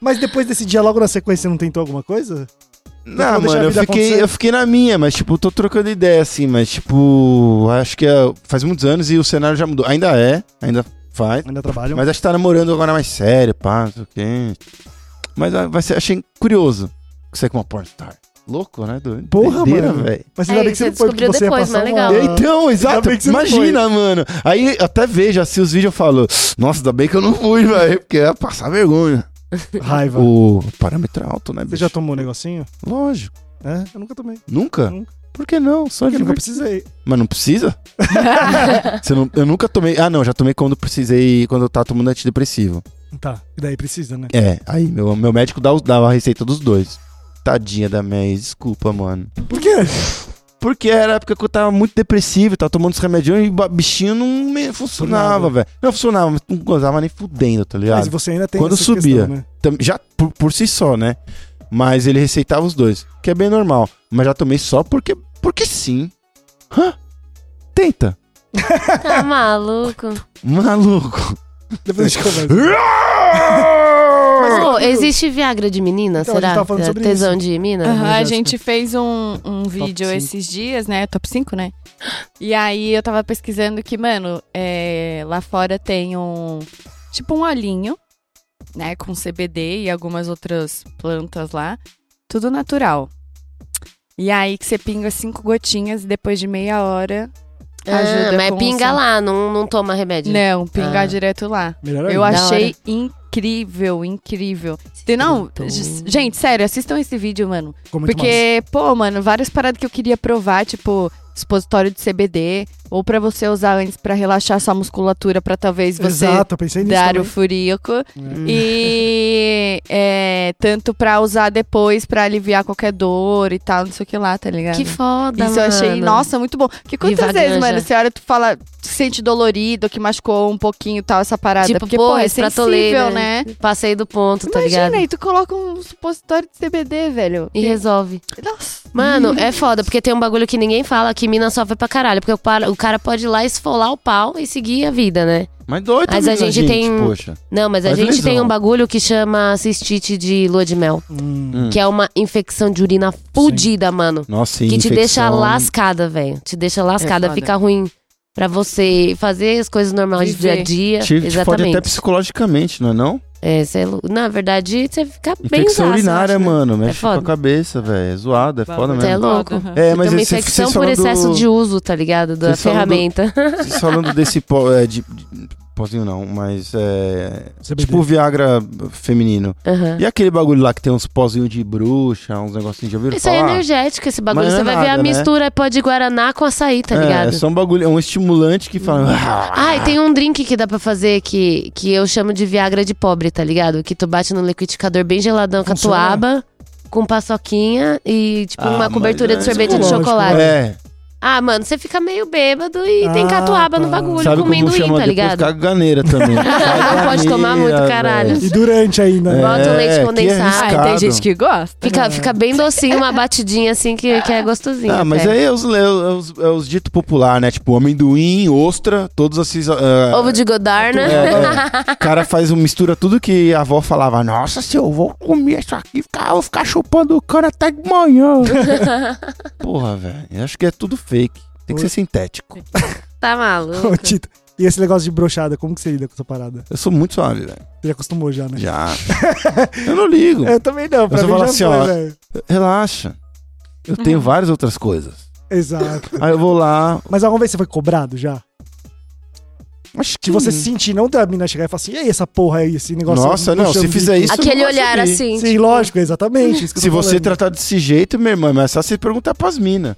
Mas depois desse dia, logo na sequência, você não tentou alguma coisa?
Não,
vou
mano, eu fiquei,
acontecer.
eu fiquei na minha, mas, tipo, tô trocando ideia, assim, mas, tipo, acho que é- faz muitos anos e o cenário já mudou. Ainda é, ainda faz.
Ainda trabalham.
Mas acho que tá namorando agora mais sério, pá, não sei o quê. Mas ah, vai ser, achei curioso. Você com uma pornstar. Louco, né? Doido.
Porra,
Doideira,
mano.
velho.
Mas
É,
ainda bem que
você
você não foi porque
descobriu
você ia
depois,
passar
mas
uma...
legal.
Então, exato.
que você
Imagina, mano. Aí eu até vejo assim os vídeos eu falo, nossa, ainda bem que eu não fui, velho. Porque ia passar vergonha.
Raiva.
O parâmetro é alto, né,
Você
bicho?
já tomou um negocinho?
Lógico.
É, eu nunca tomei.
Nunca?
Nunca.
Por que não? Só
Porque
de
eu nunca precisei.
Mas não precisa? Você não- eu nunca tomei. Ah, não, já tomei quando precisei, quando eu tava tomando antidepressivo.
Tá, e daí precisa, né?
É, aí meu, meu médico dá, dava a receita dos dois. Tadinha da May, desculpa, mano.
Por quê?
Porque era a época que eu tava muito depressivo, tava tomando os remédios e o bichinho não me funcionava, velho. Não funcionava, mas não gozava nem fudendo, tá ligado?
Mas você ainda tem
Quando
essa
subia.
questão, né?
Já por, por si só, né? Mas ele receitava os dois, que é bem normal. Mas já tomei só porque, porque sim. Hã? Tenta.
Tá maluco.
Maluco.
Depois a gente conversa.
Ô, existe Viagra de menina,
Então, a gente
será?
tava falando
É
sobre
Tesão de mina?
Aham, a gente fez um, um vídeo
cinco.
esses dias, né? Top 5, né? E aí eu tava pesquisando que, mano, é, lá fora tem um. Tipo um olhinho, né? Com CBD e algumas outras plantas lá. Tudo natural. E aí que você pinga cinco gotinhas e depois de meia hora. Ajuda
Ah, mas
com
pinga lá, não, não toma remédio.
Não, pingar
Ah.
direto lá.
Melhor
Eu achei incrível, incrível. E Não,
Então-
gente, sério, assistam esse vídeo, mano.
Ficou muito massa.
Porque, pô, mano, várias paradas que eu queria provar, tipo, expositório de CBD, ou pra você usar antes pra relaxar sua musculatura, pra talvez você
Exato, eu pensei nisso
dar o
também.
furico.
É.
E é, tanto pra usar depois pra aliviar qualquer dor e tal, não sei o que lá, tá ligado?
Que foda,
Isso eu achei,
mano.
nossa, muito bom. Porque quantas
Viva
vezes, mano, você olha, tu fala, se sente dolorido, que machucou um pouquinho e tal, essa parada.
Tipo,
Porque,
pô,
pô, é sensível, né?
Passei do ponto, tá
Imagina,
ligado?
aí tu coloca um supositório de CBD, velho.
E resolve.
Nossa.
Mano, é foda, porque tem um bagulho que ninguém fala, que mina sofre pra caralho. Porque o, para- o cara pode ir lá esfolar o pau e seguir a vida, né?
Mas doido
Mas a
vida,
gente tem-
Poxa.
Não, mas a gente
lesão.
tem um bagulho que chama cistite de lua de mel.
Hum.
Que é uma infecção de urina fudida, mano.
Nossa,
Que te
infecção-
deixa lascada, velho. Te deixa lascada,
foda.
fica ruim pra você fazer as coisas normais do dia a dia.
Te, te fode
Exatamente.
até psicologicamente, não é não?
É, cê é na verdade, você fica bem
Infecção
zaço,
urinária,
acho, né?
mano. Mexe com
foda.
a cabeça, velho. É zoado, é foda
Cê é
mesmo.
louco.
É,
Você
mas esse-
infecção por
falando-
excesso de uso, tá ligado? Da
Vocês falando-
ferramenta.
Vocês falando desse pó, é, de, de- pozinho não, mas é...
CBD.
Tipo o Viagra feminino.
Aham.
E aquele bagulho lá que tem uns pozinhos de bruxa, uns negocinhos, já ouviram
Isso é
falar?
energético, esse bagulho.
Mas
Você
é
vai ver a
nada, né?
mistura pó de Guaraná com açaí, tá
É,
ligado?
É, só um bagulho, é um estimulante que fala...
Ah, e tem um drink que dá pra fazer que, que eu chamo de Viagra de pobre, tá ligado? Que tu bate no liquidificador bem geladão,
Funciona?
catuaba, com paçoquinha e, tipo,
Ah,
uma cobertura
é
de sorvete de chocolate.
É,
Ah, mano, você fica meio bêbado e tem
Ah,
catuaba no
tá.
bagulho,
sabe
com
como
amendoim,
chama
tá
depois
ligado?
caganeira também.
Não pode tomar muito,
Caganeira,
caralho.
velho.
E durante ainda, né?
Bota o leite
É,
condensado.
Ah,
arriscado.
tem gente que gosta.
Fica, fica bem docinho, uma batidinha assim que, que é gostosinho.
Ah, mas
até.
aí é os, é os, é os dito popular, né? Tipo, amendoim, ostra, todos esses... ah,
Ovo de Godard, né?
É, é. O cara faz um, mistura tudo que a avó falava. Nossa, se eu vou comer isso aqui, ficar, eu vou ficar chupando cana até de manhã. Porra, velho. eu Acho que é tudo fake. Tem que ser sintético.
Tá
Ô,
maluco.
Tito. E esse negócio de brochada, como que você lida com essa parada?
Eu sou muito suave, velho.
Você já acostumou já, né?
Já. Eu não ligo.
Eu também não, pra
Você
mim
fala
já
assim,
foi,
ó.
velho.
Relaxa. Eu tenho várias outras coisas.
Exato.
Aí eu vou lá.
Mas alguma vez você foi cobrado já?
Acho
Que você se sentir, não da mina chegar e falar assim, e aí essa porra aí, esse negócio...
Nossa, não,
puxando
se fizer
bico?"
isso.
Aquele
eu não
olhar assim.
Sim,
tipo,
lógico, exatamente. isso que eu
Se
tô
você
falando.
tratar desse jeito, meu irmão, é só você perguntar pras minas.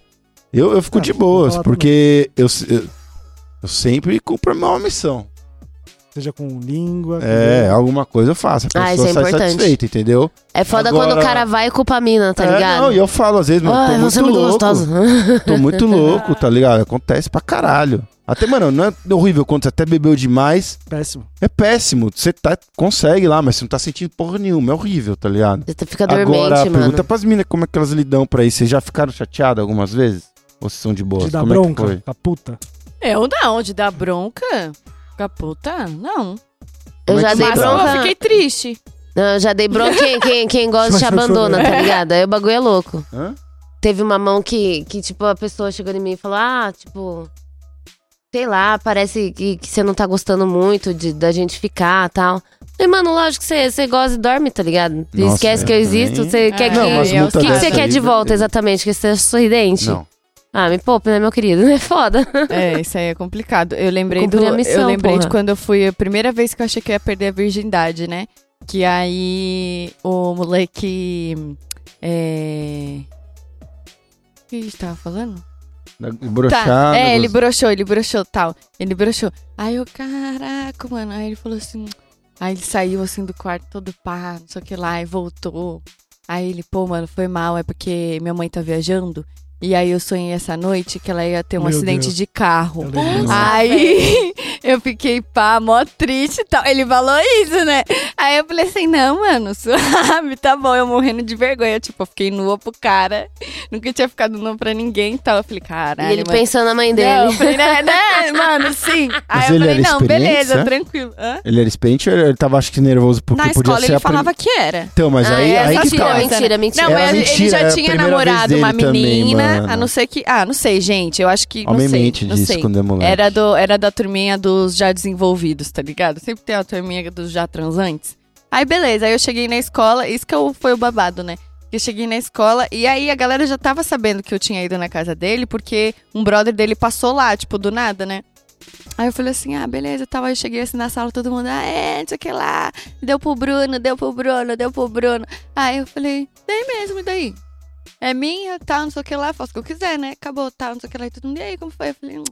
Eu, eu fico
Ah,
de boas, porque eu, eu, eu sempre cumpro a minha missão.
Seja com língua... com-
É, alguma coisa eu faço. A
Ah,
pessoa
isso é
sai
importante.
satisfeita, entendeu?
É foda
Agora-
quando o cara vai e culpa a mina, tá
é,
ligado?
Não, e eu falo às vezes, mano,
Ah,
tô
você é
muito
muito
louco.
gostosa.
Tô muito louco, tá ligado? Acontece pra caralho. Até, mano, não é horrível quando você até bebeu demais.
Péssimo.
É péssimo. Você tá, consegue lá, mas você não tá sentindo porra nenhuma. É horrível, tá ligado?
Você fica dormente,
Agora,
mano.
pergunta pras minas como é que elas lidam pra isso. Vocês já ficaram chateadas algumas vezes? Ou vocês são de boa?
De dar
como É
bronca,
foi?
a puta.
Eu não, de dar bronca. Ficar puta, não.
Eu
Como é
já
que
dei
você tá?
bronca.
eu fiquei triste.
Não, eu já dei bronca quem, quem, quem gosta
Mas
te
foi
abandona, tá ligado? Aí o bagulho é louco.
Hã?
Teve uma mão que, que, tipo, a pessoa chegou em mim e falou, ah, tipo... Sei lá, parece que, que você não tá gostando muito de, da gente ficar e tal. Falei, mano, lógico que você, você gosta e dorme, tá ligado? Você
Nossa,
esquece
é,
que eu existo,
também.
você quer que...
Não,
O que, que
dessa
você quer
aí,
de volta, exatamente? Que você seja sorridente?
Não.
Ah, me poupe, né, meu querido? É foda.
É, isso aí é complicado. Eu lembrei do.
a missão,
eu lembrei de
porra.
quando eu fui a primeira vez que eu achei que eu ia perder a virgindade, né? Que aí o moleque. É. O que a gente tava falando?
Broxado.
Tá, é, ele broxou, ele broxou, tal. Ele broxou. Aí eu, caraca, mano. Aí ele falou assim. Aí ele saiu assim do quarto todo pá, não sei o que lá, e voltou. Aí ele, pô, mano, foi mal, é porque minha mãe tá viajando. E aí eu sonhei essa noite que ela ia ter um
Meu
acidente
Deus.
de carro. Aí eu fiquei pá, mó triste e tal. Ele falou isso, né? Aí eu falei assim: não, mano, suave, tá bom. Eu morrendo de vergonha. Tipo, eu fiquei nua pro cara. Nunca tinha ficado nua pra ninguém e tal. Eu falei: caralho.
e ele
mano.
pensando na mãe
Não,
dele.
eu falei, né, né, mano, sim.
Mas
Aí eu
ele
falei,
era
não, beleza,
né?
tranquilo. Hã?
Ele era experiente ou ele tava, acho que, nervoso porque
Na
podia
escola
ser
ele
prim-
falava que era.
Então, mas
Ah,
aí,
é,
aí que
mentira,
tá.
mentira, mentira.
Não, mas ele
mentira,
já
é
tinha
primeira
namorado
vez
uma
dele também,
menina.
mano.
a não ser que. Ah, não sei, gente. Eu acho que. Não
Homem
sei,
mente
não
disso
sei.
quando é moleque.
Era, do, era da turminha dos já desenvolvidos, tá ligado? Sempre tem a turminha dos já transantes. Aí, beleza. Aí eu cheguei na escola. Isso que eu, foi o babado, né? Eu cheguei na escola e aí a galera já tava sabendo que eu tinha ido na casa dele, porque um brother dele passou lá, tipo, do nada, né? Aí eu falei assim, ah, beleza, tal. Aí eu cheguei assim na sala, todo mundo, ah, é, não sei o que lá. Deu pro Bruno, deu pro Bruno, deu pro Bruno. Aí eu falei, dei mesmo, e daí? É minha, tal, não sei o que lá, faço o que eu quiser, né? Acabou, tal, não sei o que lá. E todo mundo, e aí, como foi? Eu falei, hum,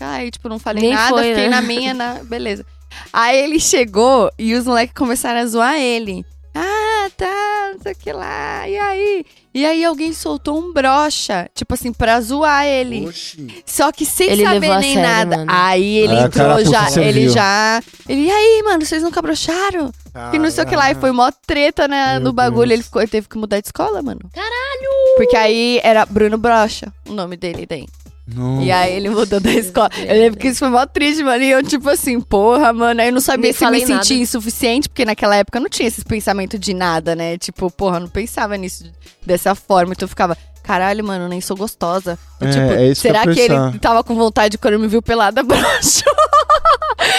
aí, tipo, não falei
Nem
nada,
foi,
fiquei
né?
na minha, na... beleza. Aí ele chegou e os moleques começaram a zoar ele. Ah, tá, não sei o que lá, e aí? E aí alguém soltou um brocha, tipo assim, pra zoar ele.
Oxi.
Só que sem
Ele
saber nem
sério,
nada.
mano.
Aí ele
Ah,
entrou já, ele já. Ele, e aí, mano, vocês nunca broxaram? Que não sei o que lá. E foi mó treta né,
Meu
no bagulho.
Deus.
Ele, ficou, ele teve que mudar de escola, mano. Caralho! Porque aí era Bruno Brocha, o nome dele daí.
Não.
E aí ele mudou da escola. Eu lembro que isso foi mó triste, mano. E eu, tipo assim, porra, mano. Aí eu não sabia
Nem
se eu me sentia
nada.
insuficiente, porque naquela época eu não tinha esses pensamentos de nada, né? Tipo, porra, eu não pensava nisso dessa forma. Então eu ficava, caralho, mano, eu nem sou gostosa.
É,
tipo,
é isso que eu
será
ia
que, ele tava com vontade quando me viu pelada, broxo?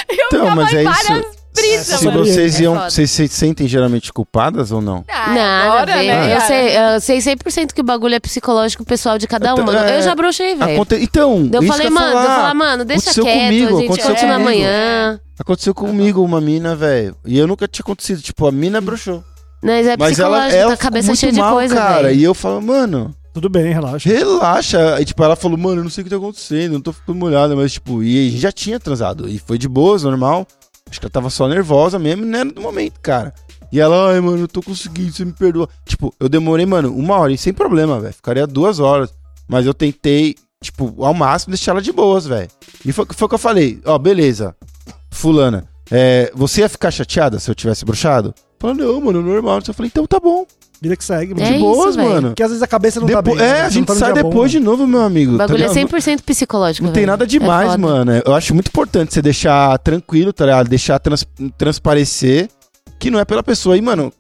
eu
Então, mas é
várias
isso.
Brisas,
Se
mano.
vocês
É
iam.
foda.
Vocês se sentem geralmente culpadas ou não?
Ah,
Nada
agora,
a ver.
né,
eu, sei, eu sei 100% que o bagulho é psicológico pessoal de cada um,
Eu-
mano.
é,
Eu já brochei, velho.
Aconte... Então,
Eu
isso
falei,
eu
mano, eu
falar.
falar, mano, deixa
Aconteceu
quieto,
comigo,
a gente
aconteceu
continua
comigo.
amanhã.
Aconteceu comigo uma mina, velho. E eu nunca tinha acontecido. Tipo, a mina broxou.
Mas é
Mas ela,
psicológico,
ela
tá cabeça
muito
cheia de
mal,
coisa,
cara.
velho.
E eu falo, mano,
Tudo bem, relaxa.
relaxa. E tipo, ela falou, mano, eu não sei o que tá acontecendo, não tô ficando molhada. Mas tipo, e a gente já tinha transado. E foi de boas, normal. Acho que ela tava só nervosa mesmo, era do momento, cara. E ela, ai, mano, eu tô conseguindo, você me perdoa. Tipo, eu demorei, mano, uma hora e sem problema, velho. Ficaria duas horas. Mas eu tentei, tipo, ao máximo deixar ela de boas, velho. E foi, foi o que eu falei. Ó, beleza. Fulana, é, você ia ficar chateada se eu tivesse bruxado? Falou, não, mano, normal. Eu falei, então tá bom.
Vida que segue, mano.
É
de boas,
isso,
mano.
Porque às vezes a cabeça não tá
Depo-
bem.
é,
né?
a gente
tá
sai
dia bom,
depois de novo, meu amigo.
O
tá
bagulho é
ligado?
100% psicológico.
Não tem nada
É
demais,
foda.
mano. Eu acho muito importante você deixar tranquilo, tá ligado? Deixar trans- transparecer que não é pela pessoa. E, mano,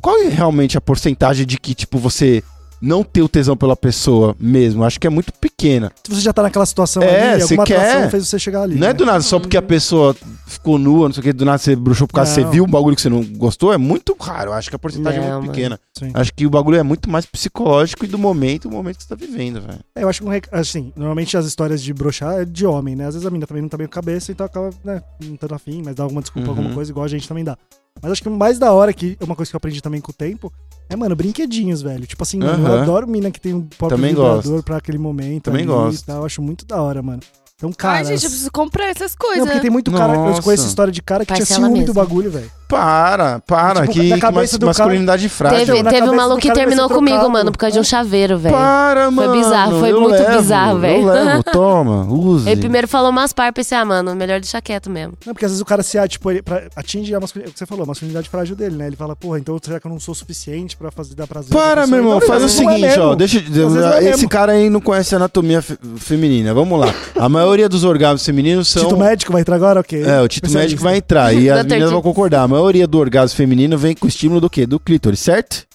qual é realmente a porcentagem de que, tipo, você não ter o tesão pela pessoa mesmo? Acho que é muito pequena.
Se você já tá naquela situação
É,
ali,
você
alguma
quer.
atuação fez você chegar ali.
não é
né?
do nada só porque a pessoa ficou nua, não sei o que, do nada você bruxou por causa que você
Não.
viu um bagulho que você não gostou. É muito raro. Eu acho que a porcentagem é
Não,
muito
mano.
pequena.
Sim.
Acho que o bagulho é muito mais psicológico e do momento, o momento que você tá vivendo, velho.
É, eu acho que, um rec- assim, normalmente as histórias de broxar é de homem, né? Às vezes a mina também não tá bem com a cabeça, então acaba, né, não tendo afim, mas dá alguma desculpa,
Uhum.
alguma coisa, igual a gente também dá. Mas acho que o mais da hora, que é uma coisa que eu aprendi também com o tempo, é, mano, brinquedinhos, velho. Tipo assim, mano, eu
Aham.
adoro mina que tem um próprio
Também
vibrador
gosto.
pra aquele momento.
Também
ali
gosto.
E tal. Eu acho muito da hora, mano. Então, cara.
Ai, gente, eu preciso comprar essas
Não,
coisas.
porque tem muito cara. Eu
Nossa.
conheço história de cara que tinha
Parcela
ciúme do
mesmo.
bagulho, velho.
Para, para,
Tipo,
que, que mas-
do cara-
masculinidade frágil.
Teve, teve um maluco que terminou comigo,
trocado.
mano, por causa de um chaveiro, velho.
Para, mano.
bizarro, foi
eu
muito
levo,
bizarro, velho.
Eu levo, toma, use.
Ele primeiro falou umas par, pensei, ah, mano, melhor deixar quieto mesmo.
Não, porque às vezes o cara se tipo, ele, pra, atinge a masculinidade. O que você falou, a masculinidade frágil dele, né? Ele fala, porra, então será que eu não sou suficiente pra fazer, dar prazer? pra
Para, meu irmão, faz o
é
seguinte, ó. Deixa,
é
esse cara aí não conhece a anatomia fe- feminina. Vamos lá. A maioria dos orgasmos femininos são.
Tito médico vai entrar agora? Ok.
É, o Tito
Especialista.
Médico vai entrar e as meninas vão concordar. A maioria do orgasmo feminino vem com estímulo do quê? Do clítoris, certo?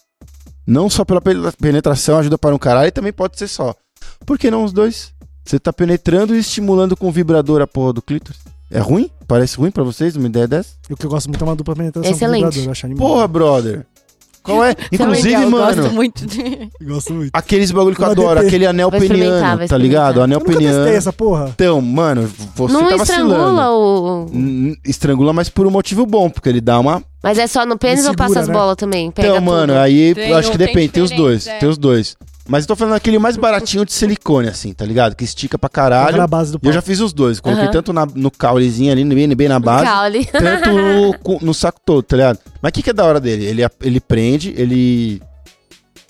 Não só pela pe- penetração ajuda para um caralho, e também pode ser só. Por que não os dois? Você tá penetrando e estimulando com o vibrador a porra do clítoris. É ruim? Parece ruim pra vocês uma ideia dessa?
O que eu gosto muito é uma dupla penetração com
Excelente.
vibrador, eu acho animal.
Porra, brother. Qual é? Inclusive,
Legal, eu
mano,
gosto muito de...
Gosto muito.
aqueles bagulho que eu adoro, aquele anel
Vai experimentar,
peniano, tá ligado?
experimentar.
Anel
Eu nunca testei
peniano.
essa porra.
Então, mano, você
não
tá
estrangula
vacilando.
o.
N- Estrangula, mas por um motivo bom, porque ele dá uma.
Mas é só no pênis ou passa as
né?
bolas também? Pega
então, mano,
tudo.
aí
Tem
eu acho
um-
que
tem
depende, tem os dois.
é.
Tem os dois. Mas eu tô falando aquele mais baratinho de silicone, assim, tá ligado? Que estica pra caralho.
na base do
E eu já fiz os dois. Coloquei
Aham.
tanto na- no caulezinho ali, bem, bem na base,
Caule.
tanto no, no saco todo, tá ligado? Mas o que, que é da hora dele? Ele, ele prende, ele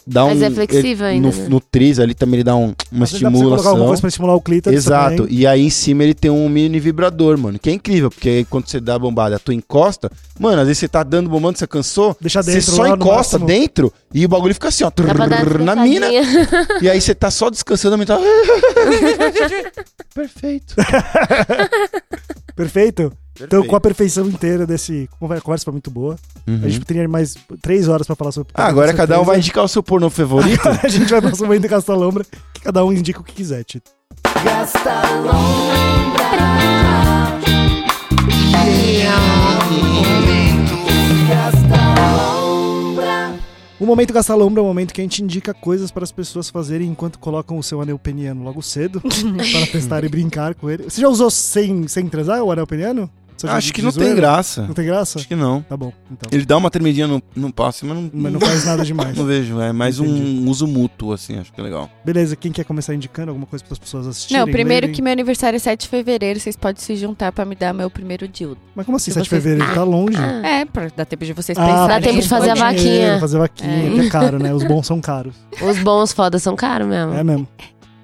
dá um.
Mas é flexível
ele-
ainda,
No,
né?
no tris ali também ele dá um- uma
Às vezes dá pra você colocar alguma
estimulação.
coisa pra estimular o clítoris
Exato.
também.
E aí em cima ele tem um mini vibrador, mano. Que é incrível, porque aí quando você dá a bombada, tu encosta, mano, às vezes você tá dando bombando, você cansou,
Deixa
você
dentro
só
lá no
encosta
máximo.
dentro e o bagulho fica assim, ó,
Dá pra dar
na mina. E aí você tá só descansando a mina. tá- Perfeito.
Perfeito? Então, com a perfeição inteira desse. Conver- Conversa foi muito boa.
Uhum.
A gente teria mais três horas pra falar sobre.
Ah, agora cada um vai indicar o seu pornô favorito.
a gente vai passar uma indicação lombra, que cada um indica o que quiser, Tito. O momento Gasta Lombra é o momento que a gente indica coisas para as pessoas fazerem enquanto colocam o seu anel peniano logo cedo, para testar e brincar com ele. Você já usou sem, sem transar o anel peniano?
Acho
de
que não tem graça.
Não tem graça?
Acho que não.
Tá bom, então.
Ele dá uma tremidinha no, no passe, mas não,
Mas não faz nada demais.
não vejo. É mais um
Entendi.
uso mútuo, assim, acho que é legal.
Beleza, quem quer começar indicando alguma coisa para as pessoas assistirem?
Não, primeiro
lerem?
que meu aniversário é 7 de fevereiro, vocês podem se juntar pra me dar meu primeiro dildo.
Mas como assim?
se
7 de
vocês-
fevereiro tá longe.
Ah,
É, pra dar tempo de vocês
Ah,
pensarem.
Dá tempo de fazer a
dinheiro,
vaquinha.
Fazer vaquinha,
É.
que é caro, né? Os bons são caros.
Os bons fodas são caros mesmo.
É mesmo.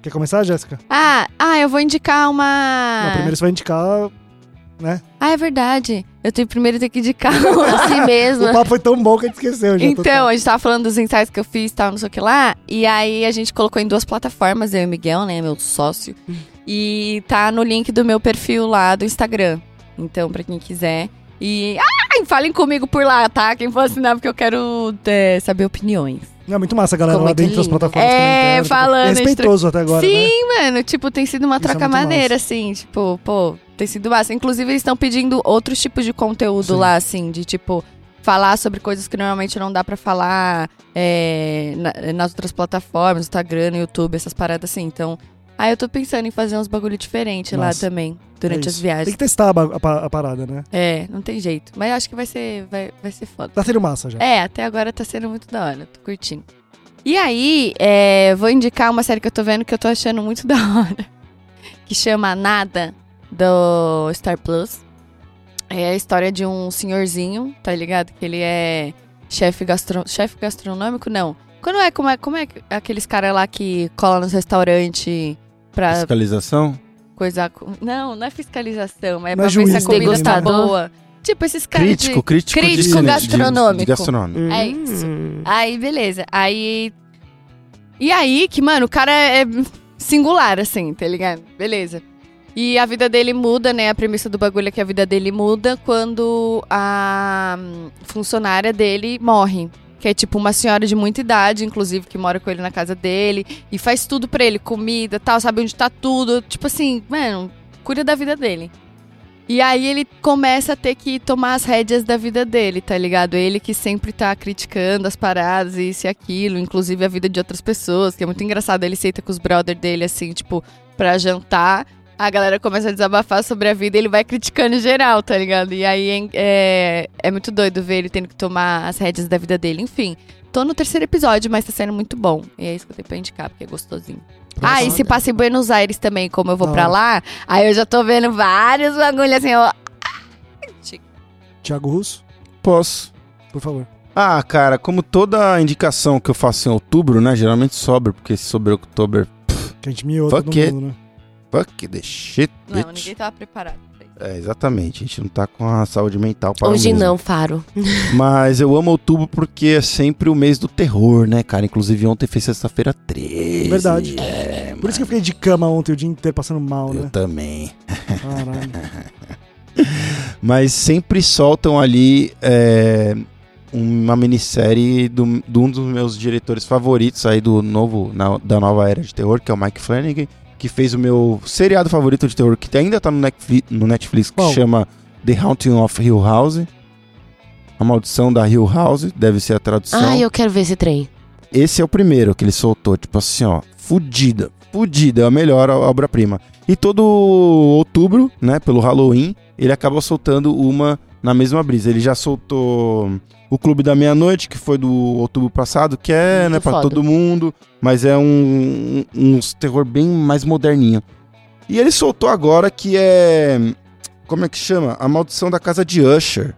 Quer começar, Jéssica?
Ah, ah, eu vou indicar uma...
Não, primeiro você vai indicar, né?
Ah, é verdade. Eu tenho primeiro ter que indicar
Assim mesmo.
O papo foi tão bom que a gente esqueceu já.
Então, a gente tava falando dos ensaios que eu fiz e tal, não sei o que lá. E aí a gente colocou em duas plataformas, eu e o Miguel, né, meu sócio. E tá no link do meu perfil lá do Instagram. Então, pra quem quiser. E. Ai, falem comigo por lá, tá? Quem for assinar, porque eu quero é, saber opiniões.
É muito massa a galera
Ficou
lá
muito
dentro das
lindo.
plataformas
É,
comentando.
falando,
É respeitoso até agora, né?
Sim, mano, tipo, tem sido uma
Isso é
troca
muito
maneira,
massa.
assim, tipo, pô, tem sido massa. Inclusive, eles estão pedindo outros tipos de conteúdo
Sim.
lá, assim, de tipo, falar sobre coisas que normalmente não dá pra falar é, na- nas outras plataformas, Instagram, YouTube, essas paradas assim. Então, aí eu tô pensando em fazer uns bagulho diferente lá
Massa.
também,
É
durante as
isso.
viagens.
Tem que testar a, a a parada, né?
É, não tem jeito. Mas acho que vai ser, vai, vai ser foda.
Tá sendo massa já.
É, até agora tá sendo muito da hora, tô curtindo. E aí, é, vou indicar uma série que eu tô vendo que eu tô achando muito da hora. Que chama Nada, do Star Plus. É a história de um senhorzinho, tá ligado? Que ele é chefe gastro... chefe gastronômico, não. Quando é, como é, como é aqueles caras lá que cola nos restaurantes pra
Fiscalização?
coisar... com- Não, não é fiscalização, mas é
Não é
pra ver se a comida tá boa. Tipo esses caras
Crítico,
de...
crítico, de
crítico
de-
gastronômico.
De, gastronômico.
É isso.
Hum.
Aí, beleza. Aí. E aí, que, mano, o cara é singular, assim, tá ligado? Beleza. E a vida dele muda, né? A premissa do bagulho é que a vida dele muda quando a hum, funcionária dele morre. Que é tipo uma senhora de muita idade, inclusive, que mora com ele na casa dele. E faz tudo pra ele, comida tal, sabe onde tá tudo. Tipo assim, mano, cuida da vida dele. E aí ele começa a ter que tomar as rédeas da vida dele, tá ligado? Ele que sempre tá criticando as paradas, isso e aquilo, inclusive a vida de outras pessoas, que é muito engraçado. Ele senta com os brother dele, assim, tipo, pra jantar. A galera começa a desabafar sobre a vida e ele vai criticando em geral, tá ligado? E aí é, é muito doido ver ele tendo que tomar as rédeas da vida dele. Enfim, tô no terceiro episódio, mas tá sendo muito bom. E é isso que eu tenho pra indicar, porque é gostosinho. Ah, e se passa em Buenos Aires também, como eu vou
hora.
lá, aí eu já tô vendo vários bagulhos assim, ó.
Tiago Russo,
Posso.
por favor.
Ah, cara, como toda indicação que eu faço em outubro, né? Geralmente sobra, porque sobre outubro.
Que a gente miou todo
it.
mundo, né?
Fuck the shit,
Não,
bitch.
ninguém tava preparado pra isso.
É, exatamente. A gente não tá com a saúde mental para
Hoje não, Faro.
Mas eu amo outubro porque é sempre o mês do terror, né, cara? Inclusive ontem foi sexta-feira 13.
Verdade.
É,
Por isso que eu fiquei de cama ontem o dia inteiro passando mal,
eu
né?
também.
Caralho.
Mas sempre soltam ali é, uma minissérie do- de um dos meus diretores favoritos aí do novo, na- da nova era de terror, que é o Mike Flanagan, que fez o meu seriado favorito de terror, que ainda tá no Netflix, no Netflix que
Qual?
chama The Haunting of Hill House. A Maldição da Hill House, deve ser a tradução.
Ai, eu quero ver esse trem.
Esse é o primeiro que ele soltou, tipo assim, ó, fudida, fudida, é a melhor obra-prima. E todo outubro, né, pelo Halloween, ele acaba soltando uma na mesma brisa. Ele já soltou o Clube da Meia-Noite, que foi do outubro passado, que é,
Muito
né, pra
foda.
todo mundo, mas é um, um, uns terror bem mais moderninho. E ele soltou agora que é, como é que chama? A Maldição da Casa de Usher,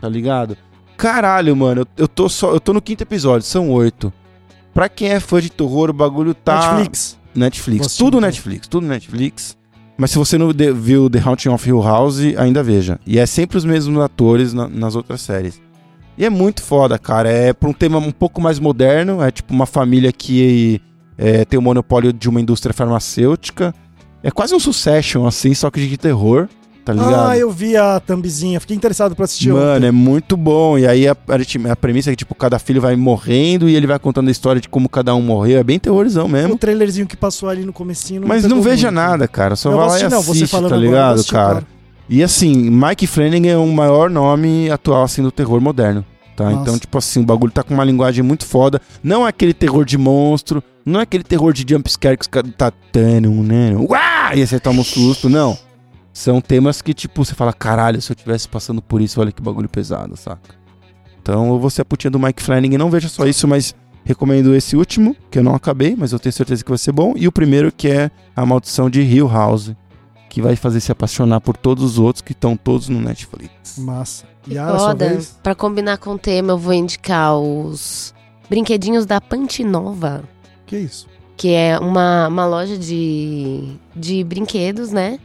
tá ligado? Caralho, mano, eu, eu tô só, eu tô no quinto episódio, são oito. Pra quem é fã de terror, o bagulho tá.
Netflix.
Netflix. Tudo. Netflix, tudo Netflix. Mas se você não viu The Haunting of Hill House, ainda veja. E é sempre os mesmos atores na- nas outras séries. E é muito foda, cara. É pra um tema um pouco mais moderno. É tipo uma família que é, tem o monopólio de uma indústria farmacêutica. É quase um succession, assim, só que de terror, tá ligado?
Ah, eu vi a thumbzinha. Fiquei interessado pra assistir
Mano,
ontem.
é muito bom. E aí a, a, a premissa é que, tipo, cada filho vai morrendo e ele vai contando a história de como cada um morreu. É bem terrorzão mesmo.
O trailerzinho que passou ali no comecinho.
Mas
me
não veja
muito.
nada, cara. Só
Eu
vai lá e
assistir, não. Você
assiste,
falando
tá
agora, eu vou
ligado,
assistir,
cara? E assim, Mike Flanagan é o maior nome atual, assim, do terror moderno. Tá?
Nossa.
Então, tipo assim, o bagulho tá com uma linguagem muito foda. Não é aquele terror de monstro, não é aquele terror de jumpscare que os caras tá tano, né? Uá! E você toma um susto, não. São temas que, tipo, você fala, caralho, se eu tivesse passando por isso, olha que bagulho pesado, saca? Então eu vou ser a putinha do Mike Flanagan. Não veja só isso, mas recomendo esse último, que eu não acabei, mas eu tenho certeza que vai ser bom. E o primeiro, que é A Maldição de Hill House, que vai fazer se apaixonar por todos os outros que estão todos no Netflix.
Massa.
Que
Yara, sua
foda.
vez?
Pra combinar com o tema, eu vou indicar os brinquedinhos da Pantinova.
Que isso?
que é uma, uma loja de, de brinquedos, né?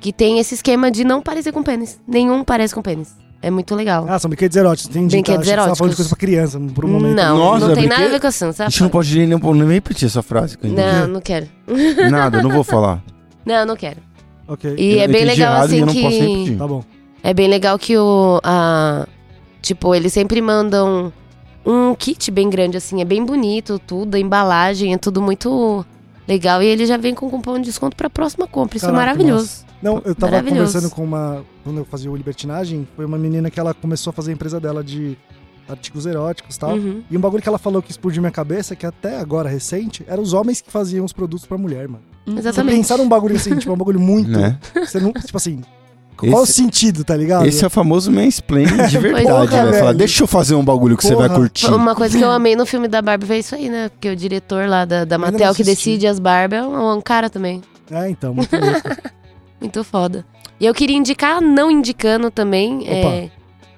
Que tem esse esquema de não parecer com pênis. Nenhum parece com pênis. É muito legal.
Ah, são brinquedos eróticos. Entendi.
Brinquedos
tá, que você falando de
eróticos.
coisa pra criança, por um momento.
não,
Nossa,
não tem
brinquedo-
nada a ver com assim,
A
sabe?
gente não pode nem, nem, nem repetir essa frase.
Não, não quero.
Nada, não vou falar.
Não, não quero.
Ok.
E
Eu
é bem
entendi
legal
errado e
assim
eu não posso
que.
Tá bom.
É bem legal que o. A, tipo, eles sempre mandam um kit bem grande, assim. É bem bonito, tudo, a embalagem, é tudo muito legal. E ele já vem com cupom de desconto pra próxima compra. Isso
Caraca,
é maravilhoso.
Não, eu tava
Maravilhoso.
conversando com uma. Quando eu fazia o Libertinagem, foi uma menina que ela começou a fazer a empresa dela de artigos eróticos e tal.
Uhum.
E um bagulho que ela falou que explodiu minha cabeça, que até agora recente, eram os homens que faziam os produtos pra mulher, mano. Você
Exatamente.
pensar num bagulho assim, tipo, um bagulho muito.
Né?
Você não, tipo assim. Qual o sentido, tá ligado?
Esse é o famoso mansplaining de verdade,
Porra,
né? Falar,
velho.
deixa eu fazer um bagulho que você vai
Porra.
curtir.
Uma coisa que eu amei no filme da Barbie foi isso aí, né? Porque o diretor lá da, da Mattel que decide as Barbie é um, um cara também.
É, então, muito louco.
Muito foda. E eu queria indicar, não indicando também, é,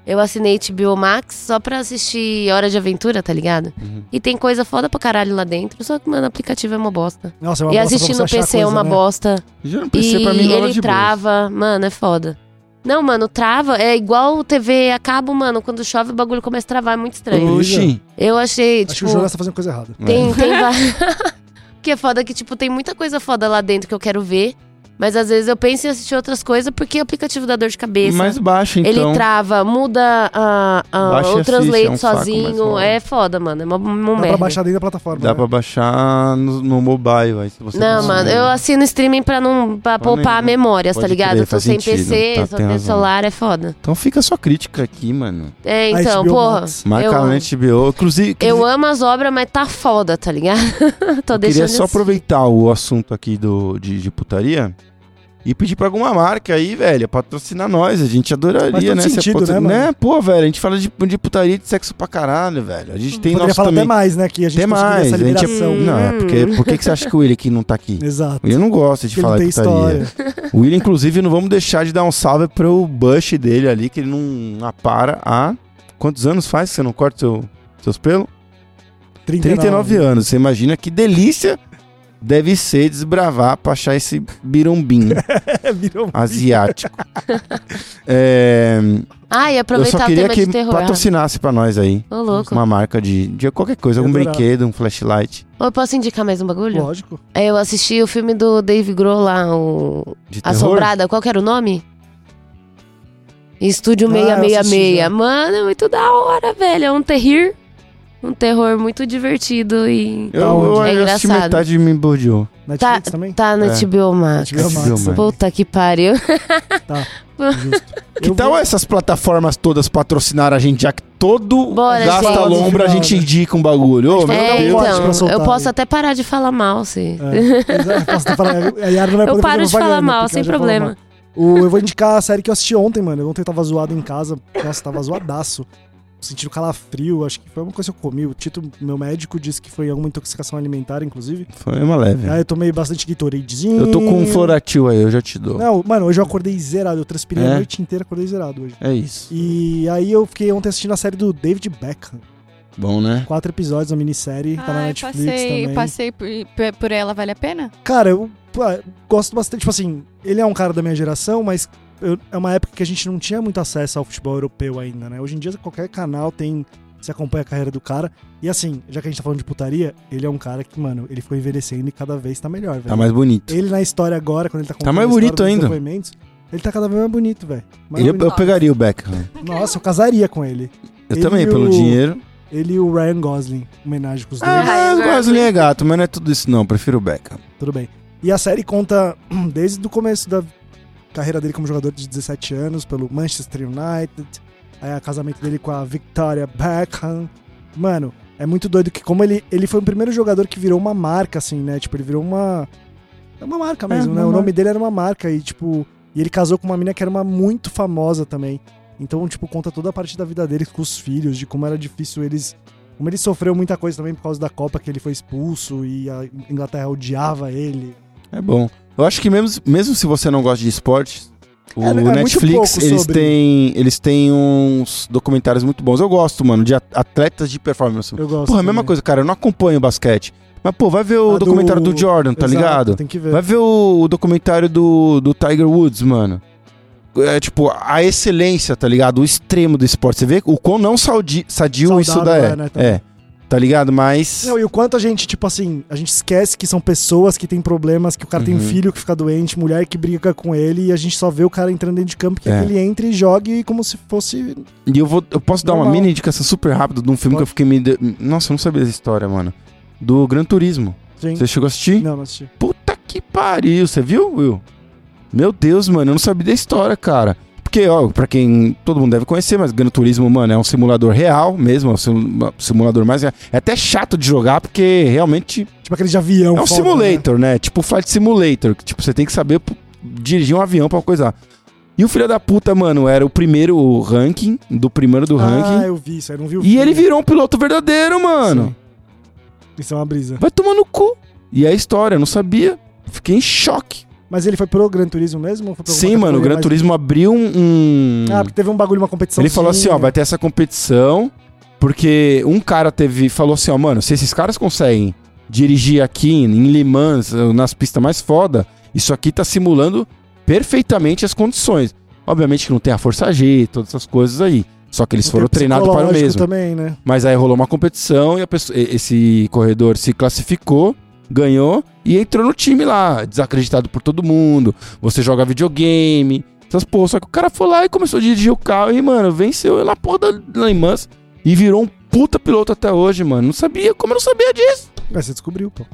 eu assinei HBO Max só pra assistir Hora de Aventura, tá ligado?
Uhum.
E tem coisa foda pra caralho lá dentro, só que, mano, o aplicativo é uma bosta.
Nossa, é uma
e
bosta
assistir no PC é uma
né?
bosta.
Já não
E
pensei pra mim rola
ele trava, mano, é foda. Não, mano, trava, é igual TV a cabo, mano, quando chove o bagulho começa a travar, é muito estranho.
Oxi.
Eu achei,
Acho que
tipo...
o Jonas tá fazendo coisa errada.
Tem,
É.
tem várias. que é foda que, tipo, tem muita coisa foda lá dentro que eu quero ver. Mas às vezes eu penso em assistir outras coisas porque o aplicativo dá dor de cabeça.
Mais baixo, então.
Ele trava, muda a, a- o
assiste,
translate
é um
sozinho. É foda, mano. É uma, uma
Dá pra
merda.
baixar dentro da plataforma.
Dá
né?
pra baixar no, no mobile, aí se você
Não,
conseguir.
mano, eu assino streaming pra não pra poupar
nem-
memórias, tá ligado?
crer,
eu tô sem
sentido,
PC,
tá,
só tenho celular, é foda.
Então fica a sua crítica aqui, mano.
É,
A
então,
HBO
porra.
Max.
Marca
eu,
na HBO. Inclusive,
eu amo as obras, mas tá foda, tá ligado? tô
Eu
deixando
queria só
assistir.
aproveitar o assunto aqui do, de, de putaria e pedir pra alguma marca aí, velho, patrocinar nós. A gente adoraria, né? se
sentido, né, mano?
Pô, velho, a gente fala de, de putaria de sexo pra caralho, velho. A gente tem
Poderia
nosso
falar
também.
até mais, né? Que a gente
Tem mais.
essa
A gente é-
liberação.
Não, é porque. Por que, você acha que o William aqui não tá aqui?
Exato.
O William não gosta de
Porque
falar
ele
de
tem
putaria.
história.
O William, inclusive, não vamos deixar de dar um salve pro Bush dele ali, que ele não apara há. Quantos anos faz que você não corta seu, seus pelos? 39 anos. Você imagina que delícia deve ser desbravar pra achar esse birumbim
um-
asiático. É,
Ah, e
eu
aproveitar
só
o
queria
tema
que
de terror.
patrocinasse pra nós aí.
Ô, louco.
Uma marca de, de qualquer coisa,
Eu
algum brinquedo, um flashlight
Ô, eu posso indicar mais um bagulho?
Lógico.
É, eu assisti o filme do Dave Grohl lá, o
de terror.
Assombrada. Qual que era o nome? Estúdio
Ah, eu assisti
666.
já.
Mano, é muito da hora, velho. É um terror. Um terror muito divertido e.
Eu,
Tá
eu, eu
É
assisti
engraçado.
metade e me embordeou.
Netflix também?
Tá no
É.
HBO Max.
HBO Max,
HBO? Max.
Puta que pariu.
Tá, justo.
Que
Eu
tal
vou-
essas plataformas todas patrocinar a gente, já que todo
Bora,
gasta
gente.
lombra, a gente indica um bagulho? Ô, meu
É,
Deus.
corte pra
então,
soltar
eu posso
aí.
até parar de falar mal, se.
É, exato, posso até falar, a Yara não vai
Eu paro
fazer
de falar mal,
porque
sem
ela já falou
problema.
mal. O- eu vou indicar a série que eu assisti ontem, mano. Ontem eu tava zoado em casa. Nossa, tava zoadaço. Sentindo calafrio, acho que foi uma coisa que eu comi. O Tito, meu médico, disse que foi alguma intoxicação alimentar, inclusive.
Foi uma leve.
Aí eu tomei bastante Gatoradezinho.
Eu tô com um floratil aí, eu já te dou.
Não, mano, hoje eu acordei zerado. Eu transpirei
É?
a noite inteira, acordei zerado hoje.
É isso.
E aí eu fiquei ontem assistindo a série do David Beckham.
Bom, né?
Quatro episódios, uma minissérie, tá na Netflix
passei,
também.
passei por, por- por ela, vale a pena?
Cara, eu pô, gosto bastante, tipo assim, ele é um cara da minha geração, mas eu- é uma época que a gente não tinha muito acesso ao futebol europeu ainda, né? Hoje em dia qualquer canal tem. Você acompanha a carreira do cara. E assim, já que a gente tá falando de putaria, ele é um cara que, mano, ele foi envelhecendo e cada vez tá melhor, velho.
Tá mais bonito.
Ele na história agora, quando ele tá contando
mais
a história
bonito ainda.
ele tá cada vez mais bonito, velho. Mais
eu,
bonito.
eu pegaria o Beckham.
Nossa, eu casaria com ele.
Eu
Ele
também, pelo
o-
dinheiro.
Ele e o Ryan Gosling, homenagem com os dois.
Ah,
eu
o Gosling é gato, mas não é tudo isso não. Prefiro o Beckham.
Tudo bem. E a série conta desde o começo da carreira dele como jogador de 17 anos pelo Manchester United, aí o casamento dele com a Victoria Beckham. Mano, é muito doido que como ele, ele foi o primeiro jogador que virou uma marca, assim, né? Tipo, ele virou uma... É uma marca mesmo,
uma
né? O
marca.
nome dele era uma marca e, tipo... E ele casou com uma mina que era uma muito famosa também. Então, tipo, conta toda a parte da vida dele com os filhos, de como era difícil eles... Como ele sofreu muita coisa também por causa da Copa, que ele foi expulso e a Inglaterra odiava ele.
É bom. Eu acho que mesmo, mesmo se você não gosta de esportes, o
É, é
Netflix, eles
sobre.
têm, eles têm uns documentários muito bons. Eu gosto, mano, de at- atletas de performance.
Eu gosto.
Porra, é a mesma coisa, cara. Eu não acompanho basquete. Mas, pô, vai ver o
A do-
documentário do, Jordan, tá
Exato,
ligado?
Tem que ver.
Vai ver o, documentário do, do Tiger Woods, mano. É tipo, a excelência, tá ligado? O extremo do esporte. Você vê o quão não saudi, sadio isso daí é.
é, né,
é. Tá ligado? Mas.
Não, e o quanto a gente, tipo assim, a gente esquece que são pessoas que têm problemas, que o cara tem um
Uhum.
filho que fica doente, mulher que briga com ele, e a gente só vê o cara entrando dentro de campo, que,
É.
é. que ele entre e jogue como se fosse.
E eu vou. Eu posso dar uma
Normal.
mini indicação super rápida de um filme que eu
Pode.
fiquei me. de- Nossa, eu não sabia dessa história, mano. Do Gran Turismo.
Sim.
Você chegou a assistir?
Não, não assisti.
Puta que pariu, você viu, Will? Meu Deus, mano, eu não sabia da história, cara. Porque, ó, pra quem todo mundo deve conhecer, mas Gran Turismo, mano, é um simulador real mesmo, é um sim- simulador mais. É até chato de jogar, porque realmente
Tipo aquele de avião.
é um
foda, né?
simulator, né? Tipo Flight Simulator, que tipo, você tem que saber dirigir um avião pra coisar. E o filho da puta, mano, era o primeiro ranking, do primeiro do
Ah,
ranking.
eu vi isso, aí não vi o
E
filme.
ele virou um piloto verdadeiro, mano.
Sim. Isso é uma brisa.
Vai tomar no cu. E é a história, eu não sabia. Fiquei em choque.
Mas ele foi pro Gran Turismo mesmo?
Sim, mano, o Gran
mais-
Turismo abriu um. um-
Ah, porque teve um bagulho, uma competição.
Ele falou assim, ó, vai ter essa competição, porque um cara teve, falou assim, ó, mano, se esses caras conseguem dirigir aqui em Le Mans, nas pistas mais foda, isso aqui tá simulando perfeitamente as condições. Obviamente que não tem a força G, todas essas coisas aí. Só que eles foram treinados para o mesmo.
também, né?
Mas aí rolou uma competição e pessoa- e- esse corredor se classificou, ganhou e entrou no time lá, desacreditado por todo mundo. Você joga videogame, essas porra. Só que o cara foi lá e começou a dirigir o carro e, mano, venceu na porra da Le Mans e virou um puta piloto até hoje, mano. Não sabia, como eu não sabia disso?
É, você descobriu, pô.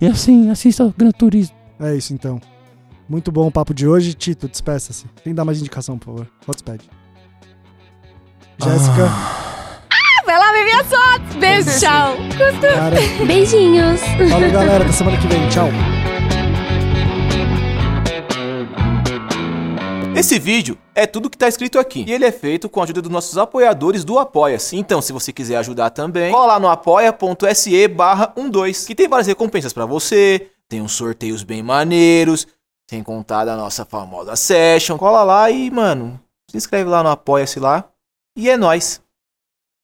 E assim, assista o Gran Turismo.
É isso então. Muito bom o papo de hoje. Tito, despeça-se. Tem que dar mais indicação, por favor. Despede? Jéssica,
Vai lá ver minhas fotos. Beijo, tchau.
cara.
Beijinhos.
Falou, galera. Até semana que vem. Tchau.
Esse vídeo é tudo que tá escrito aqui. E ele é feito com a ajuda dos nossos apoiadores do Apoia-se. Então, se você quiser ajudar também, cola lá no apoia.se barra 12, que tem várias recompensas pra você, tem uns sorteios bem maneiros, sem contar da nossa famosa session. Cola lá e, mano, se inscreve lá no Apoia-se lá. E é nóis.